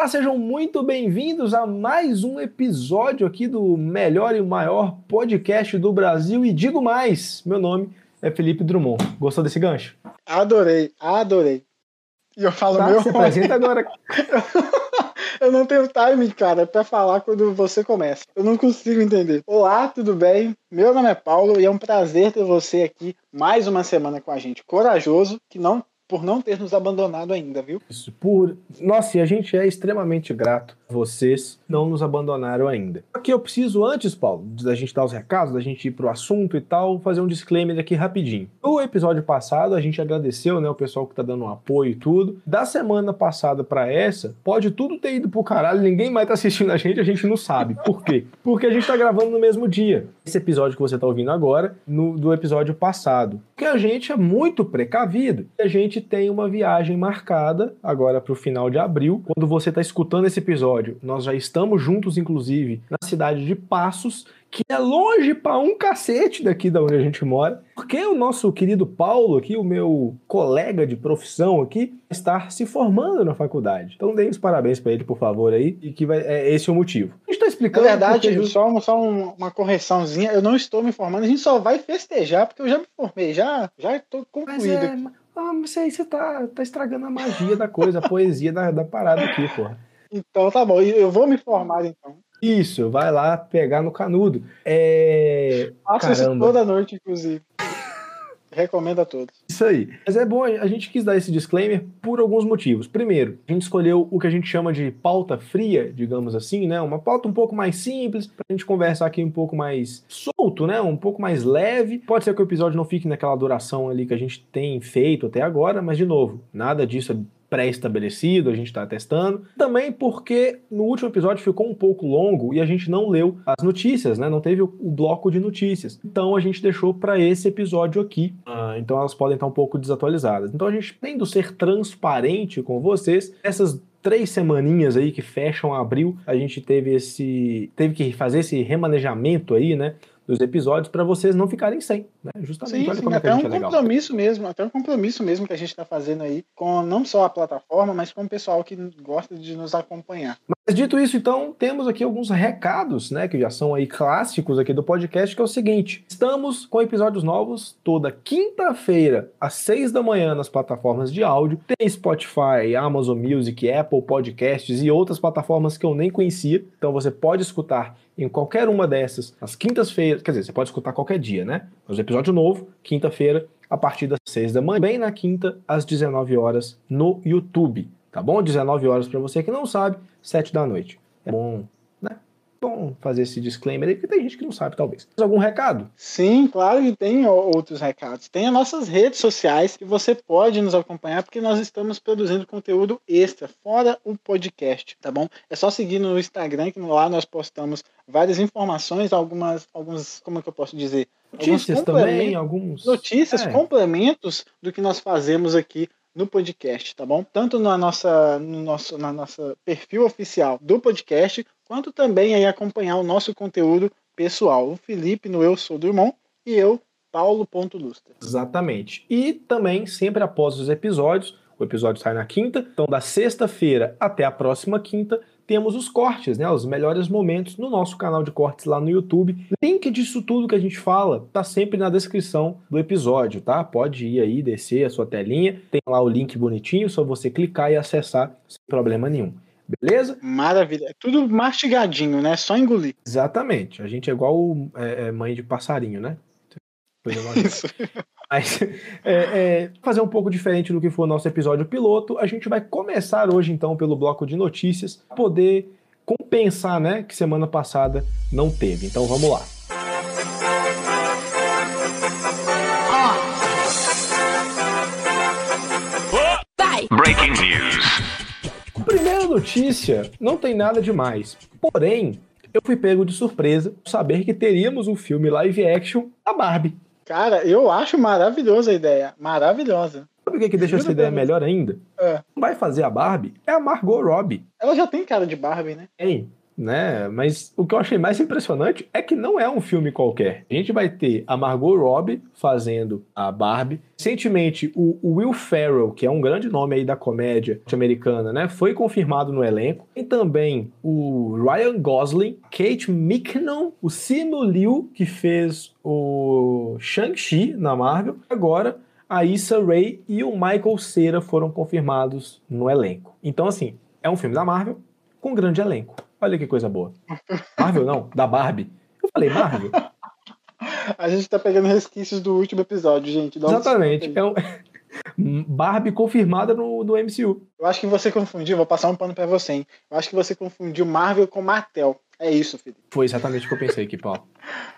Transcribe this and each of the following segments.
Olá, sejam muito bem-vindos a mais um episódio aqui do melhor e maior podcast do Brasil. E digo mais, meu nome é Felipe Drummond. Gostou desse gancho? Adorei, adorei. E eu falo Tá, meu. se apresenta agora. eu não tenho timing, cara, pra falar quando você começa. Eu não consigo entender. Olá, tudo bem? Meu nome é Paulo e é um prazer ter você aqui mais uma semana com a gente. Corajoso, que não por não ter nos abandonado ainda, viu? Isso, por... Nossa, e a gente é extremamente grato. Vocês não nos abandonaram ainda. Aqui eu preciso, antes, Paulo, da gente dar os recados, da gente ir pro assunto e tal, fazer um disclaimer aqui rapidinho. No episódio passado, a gente agradeceu, né, o pessoal que tá dando um apoio e tudo. Da semana passada pra essa, pode tudo ter ido pro caralho, ninguém mais tá assistindo a gente, a gente não sabe. Por quê? Porque a gente tá gravando no mesmo dia. Esse episódio que você tá ouvindo agora, no, do episódio passado. Porque a gente é muito precavido. A gente tem uma viagem marcada agora pro final de abril. Quando você tá escutando esse episódio, nós já estamos juntos, inclusive, na cidade de Passos, que é longe pra um cacete daqui da onde a gente mora. Porque o nosso querido Paulo aqui, o meu colega de profissão aqui, está se formando na faculdade. Então dê os parabéns pra ele, por favor, aí. E que vai, é esse o motivo. A gente tá Na explicando. verdade, porque- só, um- só um- uma correçãozinha, eu não estou me formando, a gente só vai festejar, porque eu já me formei, já, já estou Mas concluído é. Ah, mas aí você tá, tá estragando a magia da coisa, a poesia da, da parada aqui, porra. Então tá bom, eu vou me formar então. Isso, vai lá pegar no canudo. É. Faço isso toda noite, inclusive. Recomendo a todos. Isso aí. Mas é bom, a gente quis dar esse disclaimer por alguns motivos. Primeiro, a gente escolheu o que a gente chama de pauta fria, digamos assim, né? Uma pauta um pouco mais simples, pra gente conversar aqui um pouco mais solto, né? Um pouco mais leve. Pode ser que o episódio não fique naquela duração ali que a gente tem feito até agora, mas de novo, nada disso é pré-estabelecido, a gente está testando. Também porque no último episódio ficou um pouco longo e a gente não leu as notícias, né? Não teve o, bloco de notícias. Então a gente deixou para esse episódio aqui. Ah, então elas podem estar um pouco desatualizadas. Então a gente, tendo ser transparente com vocês, essas três semaninhas aí que fecham abril, a gente teve esse teve que fazer esse remanejamento aí, né? Dos episódios para vocês não ficarem sem, né? Justamente. Sim, sim, é até um é legal. compromisso mesmo, até um compromisso mesmo que a gente está fazendo aí com não só a plataforma, mas com o pessoal que gosta de nos acompanhar. Mas dito isso, então, temos aqui alguns recados, né, que já são aí clássicos aqui do podcast, que é o seguinte: estamos com episódios novos toda quinta-feira, às seis da manhã, nas plataformas de áudio. Tem Spotify, Amazon Music, Apple Podcasts e outras plataformas que eu nem conhecia. Então você pode escutar em qualquer uma dessas, às quintas-feiras. Quer dizer, você pode escutar qualquer dia, né? Mas o episódio novo, quinta-feira, a partir das seis da manhã, bem na quinta, às 19 horas, no YouTube. Tá bom? 19 horas para você que não sabe, 7 da noite. É bom? Bom fazer esse disclaimer aí, porque tem gente que não sabe, talvez. Mais algum recado? Sim, claro que tem outros recados. Tem as nossas redes sociais que você pode nos acompanhar, porque nós estamos produzindo conteúdo extra, fora o podcast, tá bom? É só seguir no Instagram, que lá nós postamos várias informações, algumas, alguns, como é que eu posso dizer? Notícias também, alguns. notícias, É. complementos do que nós fazemos aqui no podcast, tá bom? Tanto na nossa, no nosso na nossa perfil oficial do podcast, quanto também aí acompanhar o nosso conteúdo pessoal. O Felipe no Eu Sou Drummond e eu, Paulo.lustra. Exatamente. E também, sempre após os episódios, o episódio sai na quinta, então da sexta-feira até a próxima quinta, temos os cortes, né? Os melhores momentos no nosso canal de cortes lá no YouTube. Link disso tudo que a gente fala tá sempre na descrição do episódio, tá? Pode ir aí, descer a sua telinha, tem lá o link bonitinho, só você clicar e acessar sem problema nenhum. Beleza? Maravilha. É tudo mastigadinho, né? Só engolir. Exatamente. A gente é igual é, é, mãe de passarinho, né? Isso. Mas, é, é, fazer um pouco diferente do que foi o nosso episódio piloto, a gente vai começar hoje então pelo bloco de notícias, pra poder compensar, né, que semana passada não teve. Então vamos lá. Breaking news. Notícia, não tem nada demais. Porém, eu fui pego de surpresa saber que teríamos um filme live action da Barbie. Cara, eu acho maravilhosa a ideia. Maravilhosa. Sabe o que, que deixa essa ideia melhor ainda? É. Quem vai fazer a Barbie é a Margot Robbie. Ela já tem cara de Barbie, né? Tem. Né? Mas o que eu achei mais impressionante é que não é um filme qualquer. A gente vai ter a Margot Robbie fazendo a Barbie. Recentemente, o, Will Ferrell, que é um grande nome aí da comédia americana, né? Foi confirmado no elenco. E também o Ryan Gosling, Kate McKinnon, o Simu Liu, que fez o Shang-Chi na Marvel. Agora, a Issa Rae e o Michael Cera foram confirmados no elenco. Então, assim, é um filme da Marvel com um grande elenco. Olha que coisa boa. Marvel não, da Barbie. Eu falei Marvel. A gente tá pegando resquícios do último episódio, gente. Dá Exatamente. É um... Barbie confirmada no, no MCU. Eu acho que você confundiu, vou passar um pano para você, hein? Eu acho que você confundiu Marvel com Martel. É isso, Felipe. Foi exatamente o que eu pensei aqui, Paulo.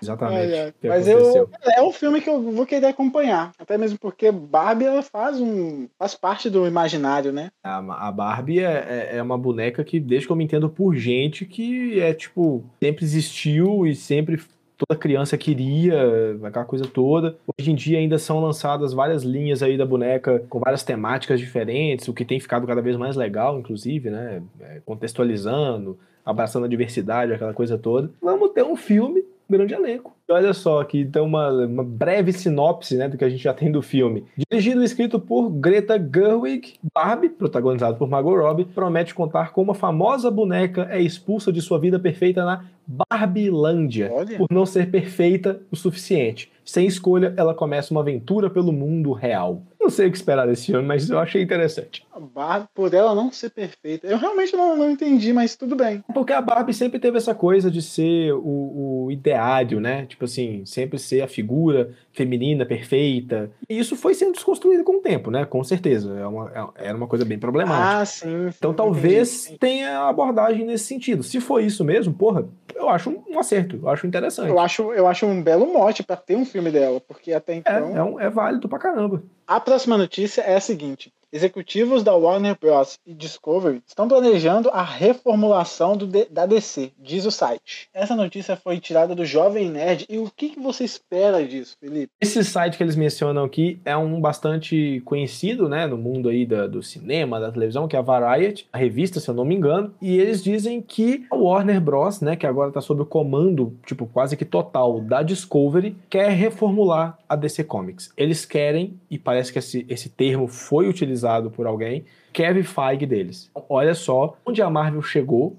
Exatamente. É, é. Mas eu, é um filme que eu vou querer acompanhar. Até mesmo porque Barbie ela faz, um, faz parte do imaginário, né? A, a Barbie é, é, é uma boneca que, desde que eu me entendo por gente, que é tipo, sempre existiu e sempre toda criança queria, aquela coisa toda. Hoje em dia ainda são lançadas várias linhas aí da boneca com várias temáticas diferentes, o que tem ficado cada vez mais legal, inclusive, né? É, contextualizando, abraçando a diversidade, aquela coisa toda. Vamos ter um filme grande elenco. Olha só, aqui tem uma, uma, breve sinopse né, do que a gente já tem do filme. Dirigido e escrito por Greta Gerwig, Barbie, protagonizado por Margot Robbie, promete contar como a famosa boneca é expulsa de sua vida perfeita na Barbilândia, Olha. por não ser perfeita o suficiente. Sem escolha, ela começa uma aventura pelo mundo real. Não sei o que esperar desse filme, mas eu achei interessante. A Barbie, por ela não ser perfeita, eu realmente não, não entendi, mas tudo bem. Porque a Barbie sempre teve essa coisa de ser o, o ideário, né? Tipo assim, sempre ser a figura feminina perfeita. E isso foi sendo desconstruído com o tempo, né? Com certeza. É uma, é, era uma coisa bem problemática. Ah, sim. sim então talvez entendi. tenha abordagem nesse sentido. Se for isso mesmo, porra, eu acho um, acerto, eu acho interessante. Eu acho, eu acho um belo mote para ter um filme dela, porque até é, então. É, é, um, é válido pra caramba. A próxima notícia é a seguinte: Executivos da Warner Bros. e Discovery estão planejando a reformulação da DC, diz o site. Essa notícia foi tirada do Jovem Nerd e o que, que você espera disso, Felipe? Esse site que eles mencionam aqui é um bastante conhecido, né, no mundo aí da, do cinema, da televisão, que é a Variety, a revista, se eu não me engano, e eles dizem que a Warner Bros, né, que agora está sob o comando, tipo, quase que total da Discovery, quer reformular a DC Comics. Eles querem, e parece que esse, esse termo foi utilizado por alguém, Kevin Feige deles. Olha só onde a Marvel chegou,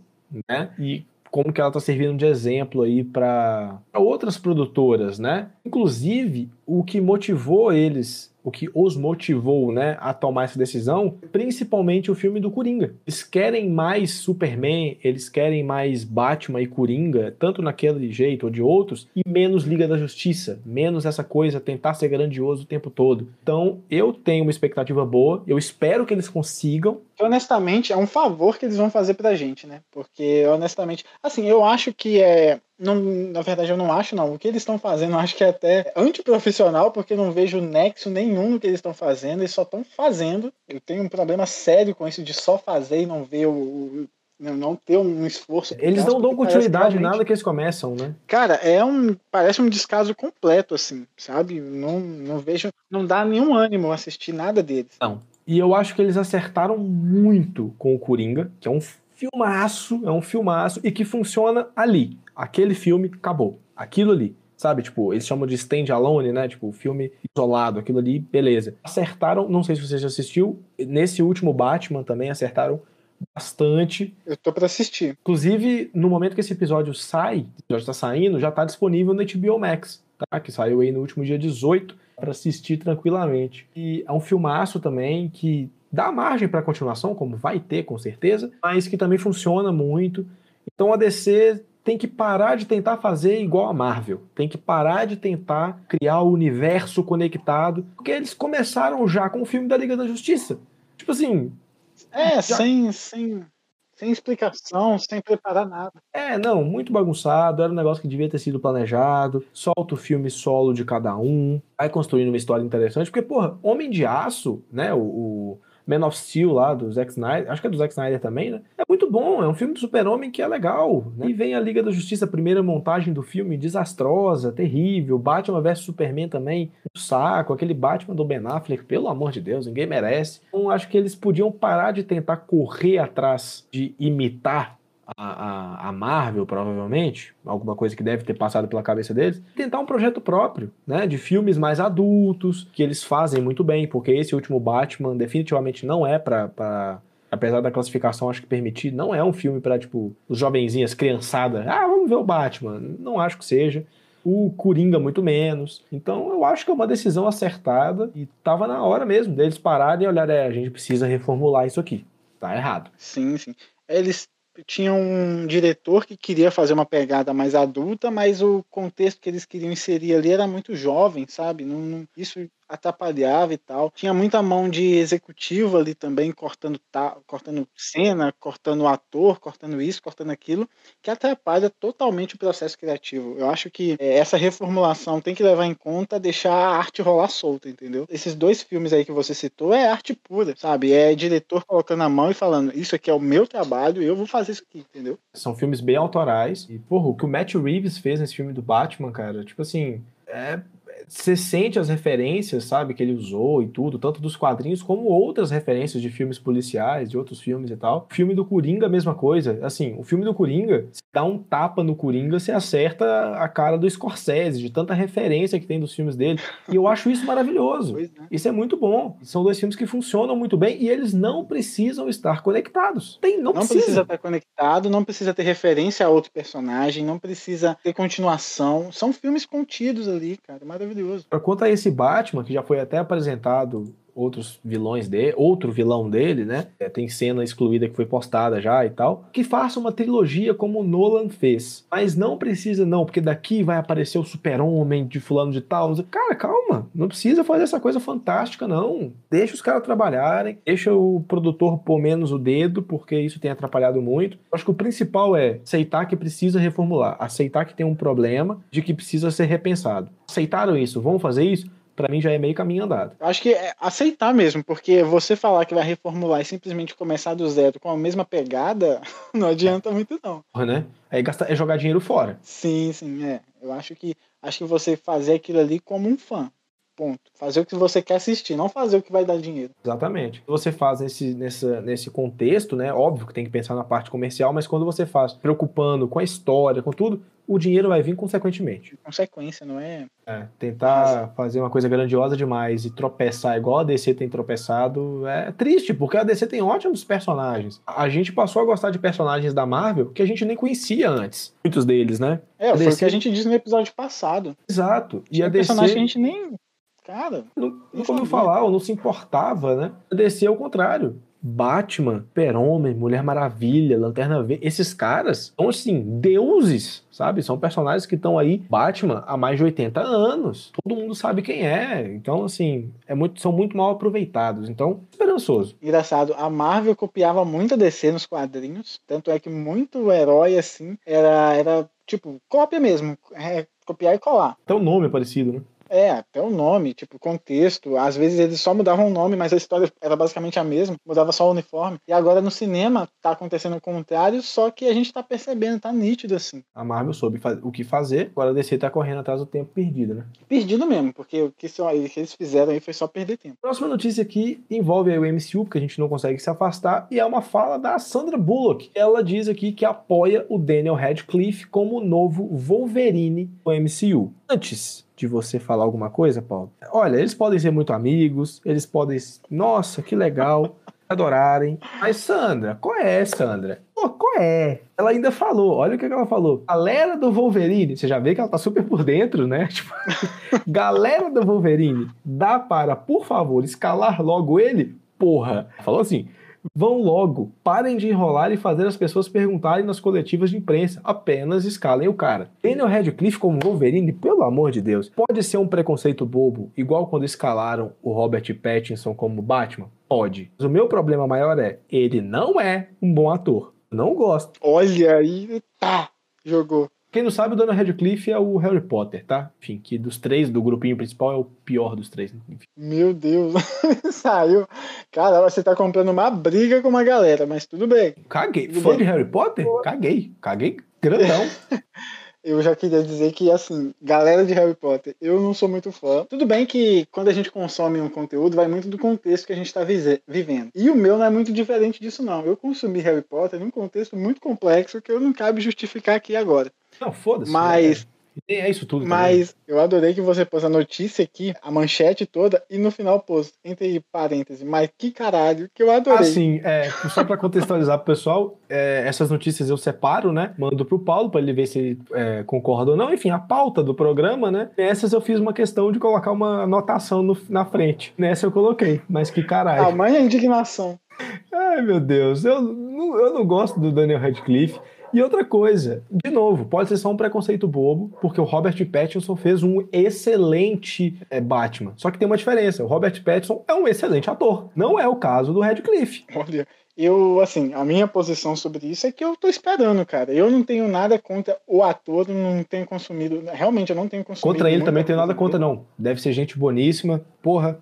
né? E como que ela está servindo de exemplo aí para outras produtoras, né? Inclusive, o que motivou eles o que os motivou né, a tomar essa decisão, principalmente o filme do Coringa. Eles querem mais Superman, eles querem mais Batman e Coringa, tanto naquele jeito ou de outros, e menos Liga da Justiça, menos essa coisa, tentar ser grandioso o tempo todo. Então, eu tenho uma expectativa boa, eu espero que eles consigam. Honestamente, é um favor que eles vão fazer pra gente, né? Porque, honestamente, assim, eu acho que é não, na verdade, eu não acho, não. O que eles estão fazendo, eu acho que é até antiprofissional, porque não vejo nexo nenhum no que eles estão fazendo, eles só estão fazendo. Eu tenho um problema sério com isso de só fazer e não ver o, o não ter um esforço. Eles não dão continuidade realmente... nada que eles começam, né? Cara, é um parece um descaso completo assim, sabe? Não, não vejo, não dá nenhum ânimo assistir nada deles. Não. E eu acho que eles acertaram muito com o Coringa, que é um filmaço, é um filmaço e que funciona ali aquele filme acabou. Aquilo ali. Sabe, tipo, eles chamam de stand alone, né? Tipo, filme isolado, aquilo ali, beleza. Acertaram, não sei se você já assistiu, nesse último Batman também acertaram bastante. Eu tô pra assistir. Inclusive, no momento que esse episódio sai, já está saindo, já tá disponível no HBO Max, tá? Que saiu aí no último dia 18 para assistir tranquilamente. E é um filmaço também que dá margem para continuação, como vai ter com certeza, mas que também funciona muito. Então a DC tem que parar de tentar fazer igual a Marvel. Tem que parar de tentar criar o universo conectado. Porque eles começaram já com o filme da Liga da Justiça. Tipo assim. É, já... sem, sem, sem explicação, sem preparar nada. É, não, muito bagunçado. Era um negócio que devia ter sido planejado. Solta o filme solo de cada um. Vai construindo uma história interessante. Porque, porra, Homem de Aço, né? o, o Man of Steel lá, do Zack Snyder, acho que é do Zack Snyder também, né? É muito bom, é um filme do super-homem que é legal. Né? E vem a Liga da Justiça, a primeira montagem do filme, desastrosa, terrível. Batman vs Superman também, um saco. Aquele Batman do Ben Affleck, pelo amor de Deus, ninguém merece. Então acho que eles podiam parar de tentar correr atrás de imitar a, a, Marvel, provavelmente, alguma coisa que deve ter passado pela cabeça deles, tentar um projeto próprio, né? De filmes mais adultos, que eles fazem muito bem, porque esse último Batman definitivamente não é pra apesar da classificação acho que permitir, não é um filme para tipo, os jovenzinhas, criançada, ah, vamos ver o Batman. Não acho que seja o Coringa muito menos. Então eu acho que é uma decisão acertada e tava na hora mesmo deles pararem e olhar, é, a gente precisa reformular isso aqui. Tá errado. Sim, sim. Eles tinham um diretor que queria fazer uma pegada mais adulta, mas o contexto que eles queriam inserir ali era muito jovem, sabe? Não, não, isso atrapalhava e tal. Tinha muita mão de executivo ali também, cortando, ta, cortando cena, cortando ator, cortando isso, cortando aquilo, que atrapalha totalmente o processo criativo. Eu acho que é, essa reformulação tem que levar em conta deixar a arte rolar solta, entendeu? Esses dois filmes aí que você citou é arte pura, sabe? É diretor colocando a mão e falando, isso aqui é o meu trabalho, eu vou fazer isso aqui, entendeu? São filmes bem autorais. E, porra, o que o Matt Reeves fez nesse filme do Batman, cara, tipo assim, é você sente as referências, sabe, que ele usou e tudo, tanto dos quadrinhos como outras referências de filmes policiais, de outros filmes e tal. O filme do Coringa, a mesma coisa. Assim, o filme do Coringa, se dá um tapa no Coringa, você acerta a cara do Scorsese, de tanta referência que tem dos filmes dele. E eu acho isso maravilhoso. É. Isso é muito bom. São dois filmes que funcionam muito bem e eles não precisam estar conectados. Tem, não, não precisa. precisa estar conectado, não precisa ter referência a outro personagem, não precisa ter continuação. São filmes contidos ali, cara. Maravilhoso maravilhoso. Quanto a esse Batman, que já foi até apresentado outros vilões dele, outro vilão dele, né? É, tem cena excluída que foi postada já e tal. Que faça uma trilogia como o Nolan fez. Mas não precisa, não, porque daqui vai aparecer o super-homem de fulano de tal. Cara, calma. Não precisa fazer essa coisa fantástica, não. Deixa os caras trabalharem, deixa o produtor pôr menos o dedo, porque isso tem atrapalhado muito. Acho que o principal é aceitar que precisa reformular, aceitar que tem um problema, de que precisa ser repensado. Aceitaram isso, vão fazer isso? Para mim já é meio caminho andado. Acho que é aceitar mesmo, porque você falar que vai reformular e simplesmente começar do zero com a mesma pegada, não adianta muito não. Né? É, gastar, é jogar dinheiro fora. Sim, sim, é. Eu acho que acho que você fazer aquilo ali como um fã. Ponto. Fazer o que você quer assistir, não fazer o que vai dar dinheiro. Exatamente. Você faz nesse, nessa, nesse contexto, né? Óbvio que tem que pensar na parte comercial, mas quando você faz preocupando com a história, com tudo, o dinheiro vai vir consequentemente. Consequência, não é? É, tentar Mas... fazer uma coisa grandiosa demais e tropeçar igual a DC tem tropeçado é triste, porque a DC tem ótimos personagens. A gente passou a gostar de personagens da Marvel que a gente nem conhecia antes. Muitos deles, né? É, a foi DC... o que a gente disse no episódio passado. Exato. E a DC. personagem que a gente nem. Cara. Não, não ouviu falar, ou não se importava, né? A DC é o contrário. Batman, Super-Homem, Mulher Maravilha, Lanterna Verde, esses caras são assim, deuses, sabe? São personagens que estão aí, Batman, há mais de 80 anos. Todo mundo sabe quem é. Então, assim, é muito, são muito mal aproveitados. Então, esperançoso. Engraçado, a Marvel copiava muito a DC nos quadrinhos, tanto é que muito herói, assim, era, era tipo, cópia mesmo. É, copiar e colar. Até o nome é parecido, né? É, até o nome, tipo, contexto. Às vezes eles só mudavam o nome, mas a história era basicamente a mesma, mudava só o uniforme. E agora no cinema tá acontecendo o contrário, só que a gente tá percebendo, tá nítido assim. A Marvel soube o que fazer, agora a DC tá correndo atrás do tempo perdido, né? Perdido mesmo, porque o que, eles fizeram aí foi só perder tempo. Próxima notícia aqui envolve o MCU, porque a gente não consegue se afastar, e é uma fala da Sandra Bullock. Ela diz aqui que apoia o Daniel Radcliffe como novo Wolverine do MCU. Antes de você falar alguma coisa, Paulo? Olha, eles podem ser muito amigos, eles podem. Nossa, que legal. adorarem. Mas, Sandra, qual é, Sandra? Pô, qual é? Ela ainda falou, olha o que ela falou. Galera do Wolverine, você já vê que ela tá super por dentro, né? Tipo, galera do Wolverine, dá para, por favor, escalar logo ele? Porra. Falou assim, Vão logo, parem de enrolar e fazer as pessoas perguntarem nas coletivas de imprensa. Apenas escalem o cara. Daniel Radcliffe como Wolverine, pelo amor de Deus, pode ser um preconceito bobo, igual quando escalaram o Robert Pattinson como Batman? Pode. Mas o meu problema maior é, ele não é um bom ator. Não gosto. Olha aí, tá, jogou. Quem não sabe, o Daniel Radcliffe é o Harry Potter, tá? Enfim, que dos três, do grupinho principal, é o pior dos três. Enfim. Meu Deus, saiu. Cara, você tá comprando uma briga com uma galera, mas tudo bem. Caguei. Tudo Fã bem. de Harry Potter? Caguei. Caguei grandão. eu já queria dizer que, assim, galera de Harry Potter, eu não sou muito fã. Tudo bem que quando a gente consome um conteúdo, vai muito do contexto que a gente está vivendo. E o meu não é muito diferente disso, não. Eu consumi Harry Potter num contexto muito complexo que eu não cabe justificar aqui agora. Não, foda-se. Mas. É, é isso tudo. Mas também. eu adorei que você pôs a notícia aqui, a manchete toda, e no final pôs, entre parênteses, mas que caralho, que eu adorei. Assim, é, só para contextualizar pro pessoal, é, essas notícias eu separo, né? Mando pro Paulo para ele ver se é, concorda ou não. Enfim, a pauta do programa, né? Nessas eu fiz uma questão de colocar uma anotação no, na frente. Nessa eu coloquei, mas que caralho. Tamanha indignação. Ai, meu Deus, eu não, eu não gosto do Daniel Radcliffe. E outra coisa, de novo, pode ser só um preconceito bobo, porque o Robert Pattinson fez um excelente é, Batman. Só que tem uma diferença: o Robert Pattinson é um excelente ator. Não é o caso do Radcliffe. Olha. Eu, assim, a minha posição sobre isso é que eu tô esperando, cara. Eu não tenho nada contra o ator, não tenho consumido. Realmente, eu não tenho consumido. Contra ele também tenho nada contra, não. Deve ser gente boníssima, porra,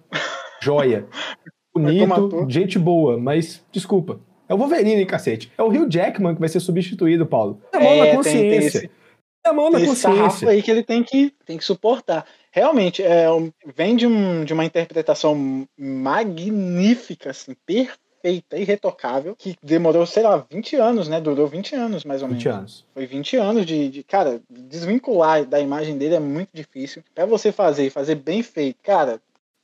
joia. Bonito, gente boa, mas desculpa. É o Wolverine, cacete. É o Rio Jackman que vai ser substituído, Paulo. É a mão é, na consciência. Tem, tem é a mão na consciência. aí que ele tem que, tem que suportar. Realmente, é, vem de, um, de uma interpretação magnífica, assim, perfeita, irretocável, que demorou, sei lá, 20 anos, né? Durou 20 anos, mais ou 20 menos. anos. Foi 20 anos de, de, cara, desvincular da imagem dele é muito difícil. Pra você fazer e fazer bem feito, cara,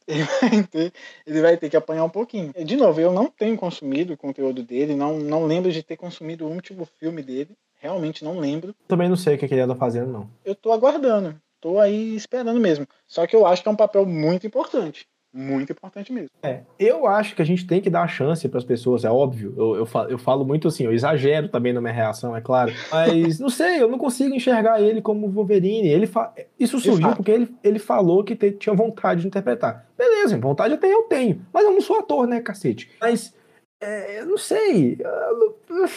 ele vai, ter, ele vai ter que apanhar um pouquinho. De novo, eu não tenho consumido o conteúdo dele, não, não lembro de ter consumido o último filme dele. Realmente não lembro. Também não sei o que ele anda fazendo, não. Eu tô aguardando. Tô aí esperando mesmo. Só que eu acho que é um papel muito importante muito importante mesmo. É, eu acho que a gente tem que dar a chance para as pessoas, é óbvio. Eu, eu, falo, eu falo muito assim, eu exagero também na minha reação, é claro. Mas não sei, eu não consigo enxergar ele como Wolverine. Ele fa... Isso surgiu porque ele, ele falou que te, tinha vontade de interpretar. Beleza, vontade até eu tenho. Mas eu não sou ator, né, cacete? Mas, é, eu não sei. Eu...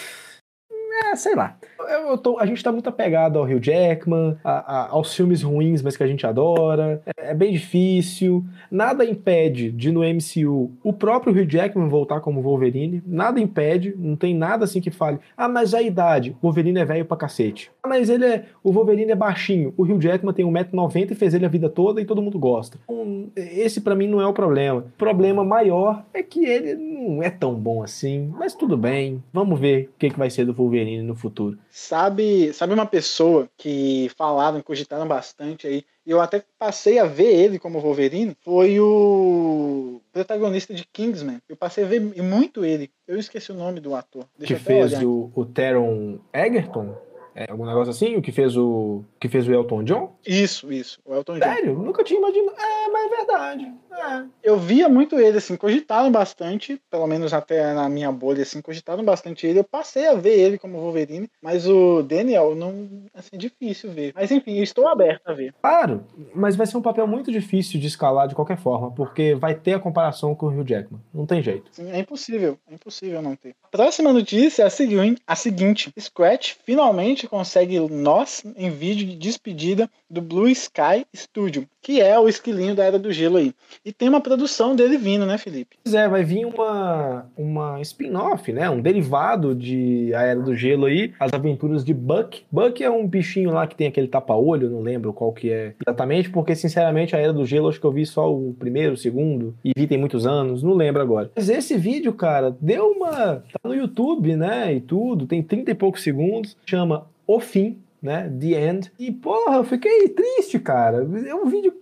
É, sei lá. Eu, eu tô, a gente tá muito apegado ao Hugh Jackman, a, a, aos filmes ruins, mas que a gente adora. É, é, bem difícil. Nada impede de no MCU o próprio Hugh Jackman voltar como Wolverine. Nada impede. Não tem nada assim que fale. Ah, mas a idade. O Wolverine é velho pra cacete. Ah, mas ele é. O Wolverine é baixinho. O Hugh Jackman tem 1,90m e fez ele a vida toda e todo mundo gosta. Então, esse para mim não é o problema. O problema maior é que ele não é tão bom assim. Mas tudo bem. Vamos ver o que, que vai ser do Wolverine no futuro. Sabe, sabe uma pessoa que falaram, cogitaram bastante aí, e eu até passei a ver ele como Wolverine, foi o protagonista de Kingsman. Eu passei a ver muito ele. Eu esqueci o nome do ator. Deixa que fez o, o Teron Egerton? É, algum negócio assim? O que fez o que fez o Elton John? Isso, isso. O Elton John. Sério? Nunca tinha imaginado. É, mas é verdade. É. Eu via muito ele, assim, cogitaram bastante, pelo menos até na minha bolha, assim, cogitaram bastante ele. Eu passei a ver ele como Wolverine, mas o Daniel, não, assim, difícil ver. Mas enfim, estou aberto a ver. Claro, mas vai ser um papel muito difícil de escalar de qualquer forma, porque vai ter a comparação com o Hugh Jackman. Não tem jeito. Sim, é impossível. É impossível não ter. A próxima notícia é a seguinte, a seguinte. Scratch finalmente consegue nós em vídeo de despedida do Blue Sky Studio, que é o esquilinho da Era do Gelo aí. E tem uma produção dele vindo, né, Felipe? Pois é, vai vir uma, uma spin-off, né? Um derivado de A Era do Gelo aí, as aventuras de Buck. Buck é um bichinho lá que tem aquele tapa-olho, não lembro qual que é exatamente, porque sinceramente A Era do Gelo acho que eu vi só o primeiro, o segundo, e vi tem muitos anos, não lembro agora. Mas esse vídeo, cara, deu uma... tá no YouTube, né, e tudo, tem 30 e poucos segundos, chama O Fim, né? The End. E, porra, eu fiquei triste, cara. É um vídeo,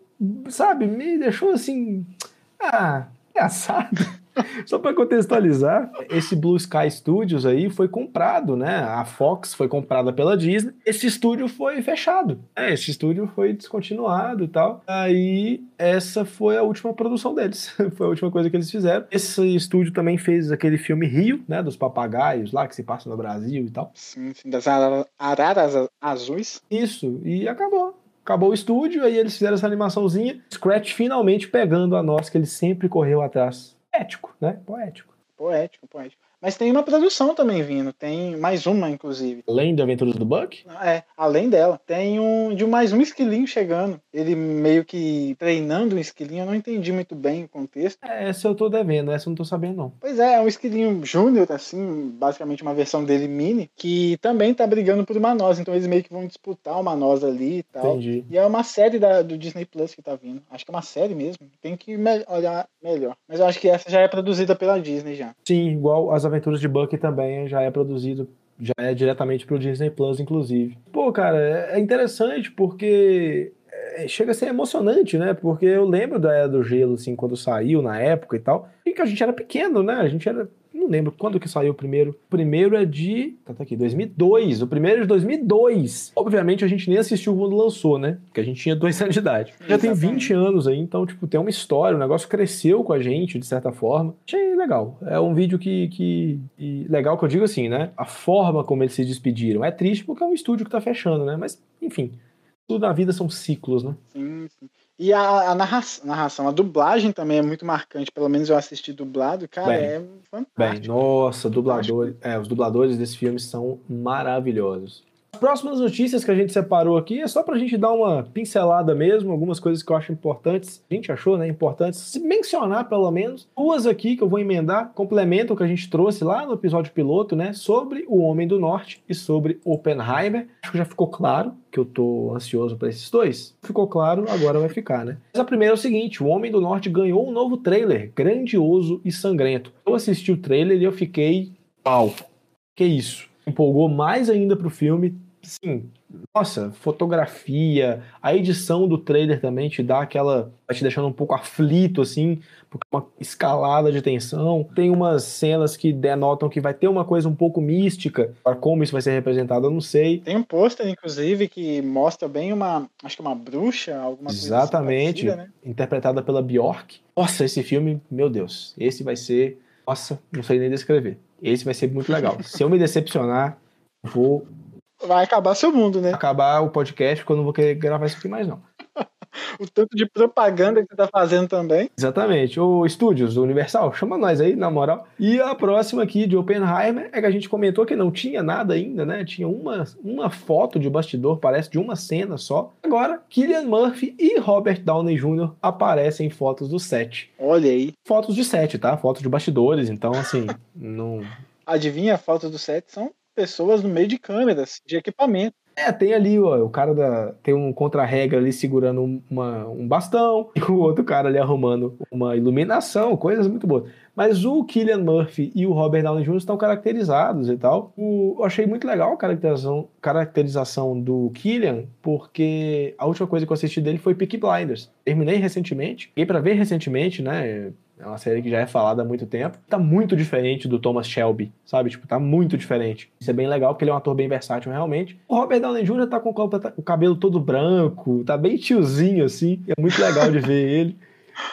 sabe, me deixou assim. Ah, engraçado. Só para contextualizar, esse Blue Sky Studios aí foi comprado, né? A Fox foi comprada pela Disney. Esse estúdio foi fechado. Né? Esse estúdio foi descontinuado e tal. Aí essa foi a última produção deles. foi a última coisa que eles fizeram. Esse estúdio também fez aquele filme Rio, né? Dos papagaios lá que se passa no Brasil e tal. Sim, sim das araras azuis. Isso, e acabou acabou o estúdio, aí eles fizeram essa animaçãozinha, Scratch finalmente pegando a nós que ele sempre correu atrás. Poético, né? Poético. Poético, poético. Mas tem uma produção também vindo, tem mais uma, inclusive. Além de Aventuras do Buck? É, além dela. Tem um de mais um esquilinho chegando. Ele meio que treinando um esquilinho, eu não entendi muito bem o contexto. É, essa eu tô devendo, essa eu não tô sabendo, não. Pois é, é um esquilinho júnior, assim, basicamente uma versão dele mini, que também tá brigando por uma nós. Então eles meio que vão disputar uma nós ali e tal. Entendi. E é uma série da, do Disney Plus que tá vindo. Acho que é uma série mesmo. Tem que me olhar melhor. Mas eu acho que essa já é produzida pela Disney já. Sim, igual as Aventuras de Buck também já é produzido, já é diretamente pro Disney Plus, inclusive. Pô, cara, é interessante porque é, chega a ser emocionante, né? Porque eu lembro da Era do Gelo, assim, quando saiu na época e tal, e que a gente era pequeno, né? A gente era não lembro quando que saiu o primeiro. O primeiro é de. Tá, tá aqui, 2002. O primeiro é de 2002. Obviamente a gente nem assistiu quando lançou, né? Porque a gente tinha dois anos de idade. Já tem 20 anos aí, então, tipo, tem uma história, o negócio cresceu com a gente, de certa forma. Achei legal. É um vídeo que. que e legal que eu digo assim, né? A forma como eles se despediram. É triste porque é um estúdio que tá fechando, né? Mas, enfim. Tudo na vida são ciclos, né? Sim, sim. E a, a narração, narração, a dublagem também é muito marcante. Pelo menos eu assisti dublado, cara, Bem, é Bem, fantástico. nossa, dubladores. É, os dubladores desse filme são maravilhosos. As próximas notícias que a gente separou aqui é só pra gente dar uma pincelada mesmo, algumas coisas que eu acho importantes, a gente achou, né, importantes, se mencionar pelo menos. Duas aqui que eu vou emendar, complementam o que a gente trouxe lá no episódio piloto, né, sobre o Homem do Norte e sobre Oppenheimer. Acho que já ficou claro que eu tô ansioso para esses dois. Ficou claro, agora vai ficar, né? Mas a primeira é o seguinte, o Homem do Norte ganhou um novo trailer, grandioso e sangrento. Eu assisti o trailer e eu fiquei, pau, que isso? Empolgou mais ainda pro filme, sim, nossa, fotografia, a edição do trailer também te dá aquela. vai te deixando um pouco aflito, assim, porque é uma escalada de tensão. Tem umas cenas que denotam que vai ter uma coisa um pouco mística. Para como isso vai ser representado, eu não sei. Tem um pôster, inclusive, que mostra bem uma. Acho que uma bruxa, alguma coisa Exatamente, assim parecida, né? interpretada pela Bjork. Nossa, esse filme, meu Deus, esse vai ser. Nossa, não sei nem descrever. Esse vai ser muito legal. Se eu me decepcionar, vou Vai acabar seu mundo, né? acabar o podcast porque eu não vou querer gravar isso aqui mais, não. O tanto de propaganda que você tá fazendo também. Exatamente. O Estúdios do Universal, chama nós aí, na moral. E a próxima aqui de Oppenheimer é que a gente comentou que não tinha nada ainda, né? Tinha uma, uma foto de bastidor, parece, de uma cena só. Agora, Killian Murphy e Robert Downey Jr. aparecem em fotos do set. Olha aí. Fotos de set, tá? Fotos de bastidores, então, assim, não. Adivinha, a foto do set são pessoas no meio de câmeras, de equipamento. É, tem ali, ó, o cara da. Tem um contra-regra ali segurando uma, um bastão, e o outro cara ali arrumando uma iluminação, coisas muito boas. Mas o Killian Murphy e o Robert Downey Jr. estão caracterizados e tal. O, eu achei muito legal a caracterização, caracterização do Killian, porque a última coisa que eu assisti dele foi Peaky Blinders. Terminei recentemente, e pra ver recentemente, né? É uma série que já é falada há muito tempo. Tá muito diferente do Thomas Shelby, sabe? Tipo, tá muito diferente. Isso é bem legal, porque ele é um ator bem versátil, realmente. O Robert Downey Jr. tá com o cabelo todo branco, tá bem tiozinho, assim. É muito legal de ver ele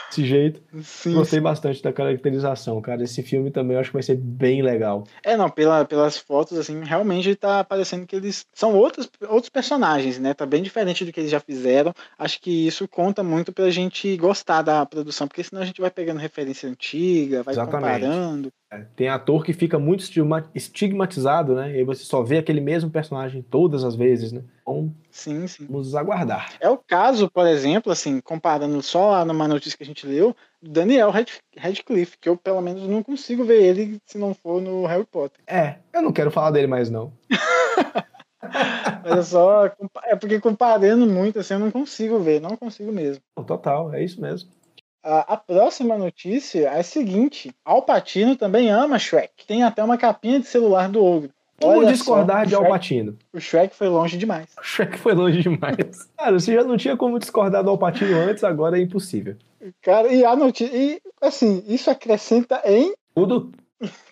desse jeito. Sim, Gostei bastante da caracterização, cara. Esse filme também eu acho que vai ser bem legal. É, não, pela, pelas fotos, assim, realmente tá parecendo que eles são outros, outros personagens, né? Tá bem diferente do que eles já fizeram. Acho que isso conta muito pra gente gostar da produção, porque senão a gente vai pegando referência antiga, vai Exatamente. comparando. É, Tem ator que fica muito estigma- estigmatizado, né? E você só vê aquele mesmo personagem todas as vezes, né? Então, Sim, sim. vamos aguardar. É o caso, por exemplo, assim, comparando só lá numa notícia que a gente leu, do Daniel Radcliffe, que eu pelo menos não consigo ver ele se não for no Harry Potter. É, eu não quero falar dele mais, não. Mas é só. É porque comparando muito, assim, eu não consigo ver, não consigo mesmo. Total, é isso mesmo. A, próxima notícia é a seguinte: Al Pacino também ama Shrek. Tem até uma capinha de celular do ogro. Como Olha discordar só, de o Al Shrek- Pacino? O Shrek foi longe demais. O Shrek foi longe demais. Cara, você já não tinha como discordar do Al Pacino antes, agora é impossível. Cara, e a notícia. E, assim, isso acrescenta em Tudo.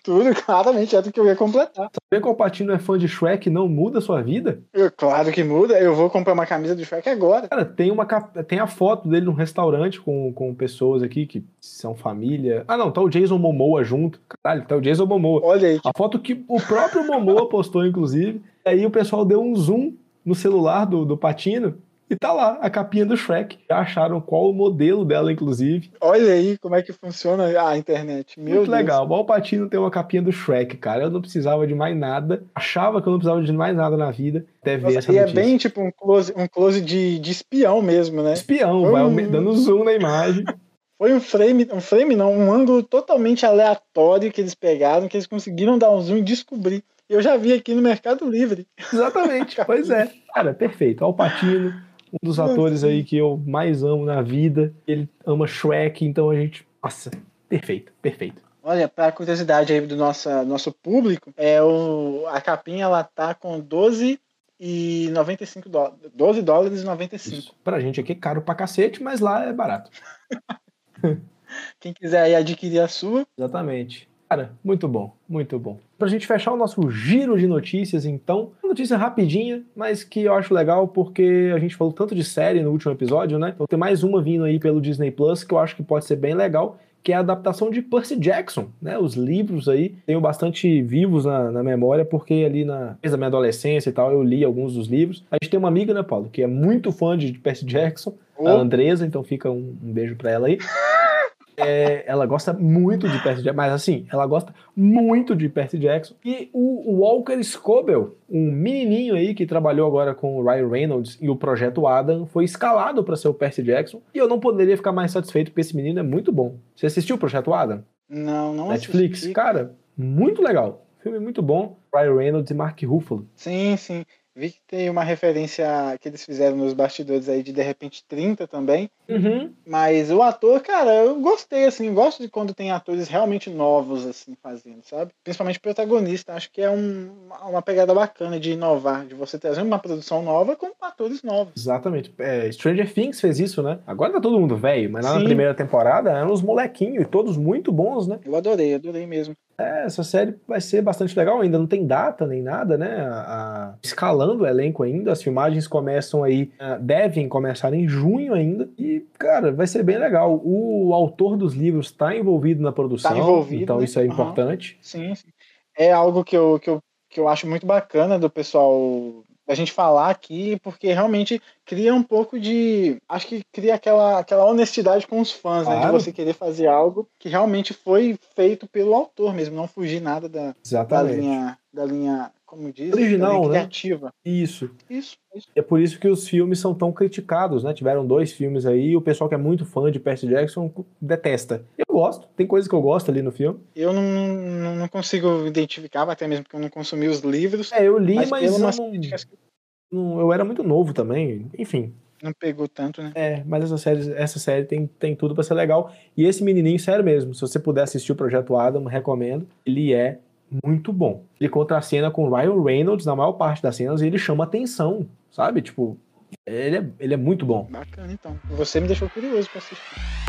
Tudo, claramente, é do que eu ia completar. Saber que o Al Pacino é fã de Shrek não muda a sua vida? Eu, claro que muda, eu vou comprar uma camisa do Shrek agora. Cara, tem, uma, tem a foto dele num restaurante com, com pessoas aqui que são família. Ah, não, tá o Jason Momoa junto. Caralho, tá o Jason Momoa. Olha aí, A foto que o próprio Momoa postou, inclusive. Aí o pessoal deu um zoom no celular do, do Patino e tá lá, a capinha do Shrek. Já acharam qual o modelo dela, inclusive. Olha aí como é que funciona a internet. Meu Muito Deus. legal. O Alpatino tem uma capinha do Shrek, cara. Eu não precisava de mais nada. Achava que eu não precisava de mais nada na vida. Até ver Nossa, essa e é notícia. bem tipo um close, um close de, de espião mesmo, né? Espião, vai dando zoom na imagem. Foi um frame, um frame não, um ângulo totalmente aleatório que eles pegaram, que eles conseguiram dar um zoom e descobrir. Eu já vi aqui no Mercado Livre. Exatamente, pois é. Cara, perfeito. Alpatino, um dos atores aí que eu mais amo na vida. Ele ama Shrek, então a gente. Nossa, perfeito, perfeito. Olha, para curiosidade aí do nosso, nosso público, é o, a capinha ela tá com 12 e 95 dólares. 12 dólares e 95. Isso. Pra gente aqui é caro pra cacete, mas lá é barato. Quem quiser aí adquirir a sua, Exatamente. Cara, muito bom, muito bom. Pra gente fechar o nosso giro de notícias, então, uma notícia rapidinha, mas que eu acho legal porque a gente falou tanto de série no último episódio, né? Então tem mais uma vindo aí pelo Disney Plus que eu acho que pode ser bem legal, que é a adaptação de Percy Jackson, né? Os livros aí tenho bastante vivos na, na memória, porque ali na desde a minha adolescência e tal, eu li alguns dos livros. A gente tem uma amiga, né, Paulo, que é muito fã de Percy Jackson, a Andresa, então fica um, um beijo pra ela aí. É, ela gosta muito de Percy Jackson, mas assim, ela gosta muito de Percy Jackson. E o Walker Scobell, um menininho aí que trabalhou agora com o Ryan Reynolds e o Projeto Adam, foi escalado para ser o Percy Jackson. E eu não poderia ficar mais satisfeito porque esse menino é muito bom. Você assistiu o Projeto Adam? não, não Netflix? assisti. Cara, muito legal. Filme muito bom. Ryan Reynolds e Mark Ruffalo. Sim, sim. Vi que tem uma referência que eles fizeram nos bastidores aí de De repente 30 também. Uhum. Mas o ator, cara, eu gostei, assim, gosto de quando tem atores realmente novos, assim, fazendo, sabe? Principalmente protagonista, acho que é um- uma pegada bacana de inovar, de você trazer uma produção nova com atores novos. Exatamente. É, Stranger Things fez isso, né? Agora tá todo mundo velho, mas lá na Sim. primeira temporada eram os molequinhos e todos muito bons, né? Eu adorei, adorei mesmo. É, essa série vai ser bastante legal, ainda não tem data nem nada, né? A- a- escalando o elenco ainda, as filmagens começam aí, ah, devem começar em junho ainda, e, cara, vai ser bem legal. O autor dos livros está envolvido na produção, Tá envolvido, então né? isso é importante. Sim, sim. É algo que eu, que, eu, que eu acho muito bacana do pessoal a gente falar aqui, porque realmente cria um pouco de. Acho que cria aquela, aquela honestidade com os fãs, né? De Claro. você querer fazer algo que realmente foi feito pelo autor mesmo, não fugir nada da, da Exatamente. linha. Da linha, como diz? Original, né? criativa. Isso. Isso, isso. É por isso que os filmes são tão criticados, né? Tiveram dois filmes aí, e o pessoal que é muito fã de Percy Jackson detesta. Eu gosto, tem coisas que eu gosto ali no filme. Eu não, não, não consigo identificar, até mesmo porque eu não consumi os livros. É, eu li, mas, mas, umas não- não- eu era muito novo também. Enfim, não pegou tanto, né? É, mas essa série, essa série tem, tem tudo pra ser legal. E esse menininho, sério mesmo, se você puder assistir o Projeto Adam, recomendo. Ele é muito bom. Ele conta a cena com o Ryan Reynolds na maior parte das cenas e ele chama atenção, sabe? Tipo, ele é, ele é muito bom. Bacana, então. Você me deixou curioso pra assistir.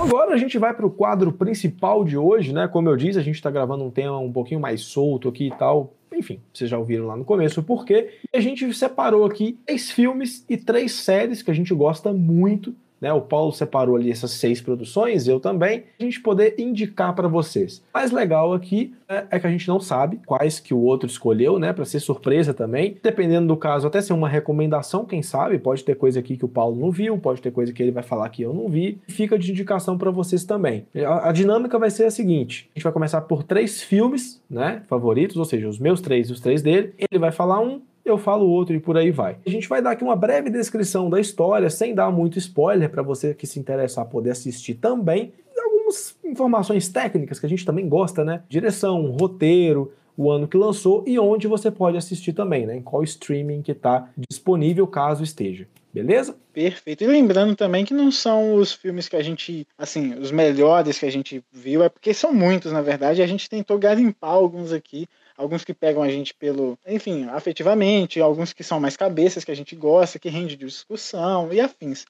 Agora a gente vai pro quadro principal de hoje, né? Como eu disse, a gente tá gravando um tema um pouquinho mais solto aqui e tal. Enfim, vocês já ouviram lá no começo o porquê. E a gente separou aqui três filmes e três séries que a gente gosta muito. Né, o Paulo separou ali essas seis produções, eu também, a gente poder indicar para vocês. O mais legal aqui é, é que a gente não sabe quais que o outro escolheu, né, para ser surpresa também. Dependendo do caso, até ser uma recomendação, quem sabe, pode ter coisa aqui que o Paulo não viu, pode ter coisa que ele vai falar que eu não vi. Fica de indicação para vocês também. A, a dinâmica vai ser a seguinte: a gente vai começar por três filmes, né, favoritos, ou seja, os meus três e os três dele. Ele vai falar um, eu falo outro e por aí vai. A gente vai dar aqui uma breve descrição da história, sem dar muito spoiler, para você que se interessar poder assistir também. Algumas informações técnicas que a gente também gosta, né? Direção, roteiro, o ano que lançou e onde você pode assistir também, né? Em qual streaming que está disponível caso esteja. Beleza? Perfeito. E lembrando também que não são os filmes que a gente, assim, os melhores que a gente viu, é porque são muitos, na verdade, e a gente tentou garimpar alguns aqui, alguns que pegam a gente pelo, enfim, afetivamente, alguns que são mais cabeças, que a gente gosta, que rende de discussão e afins.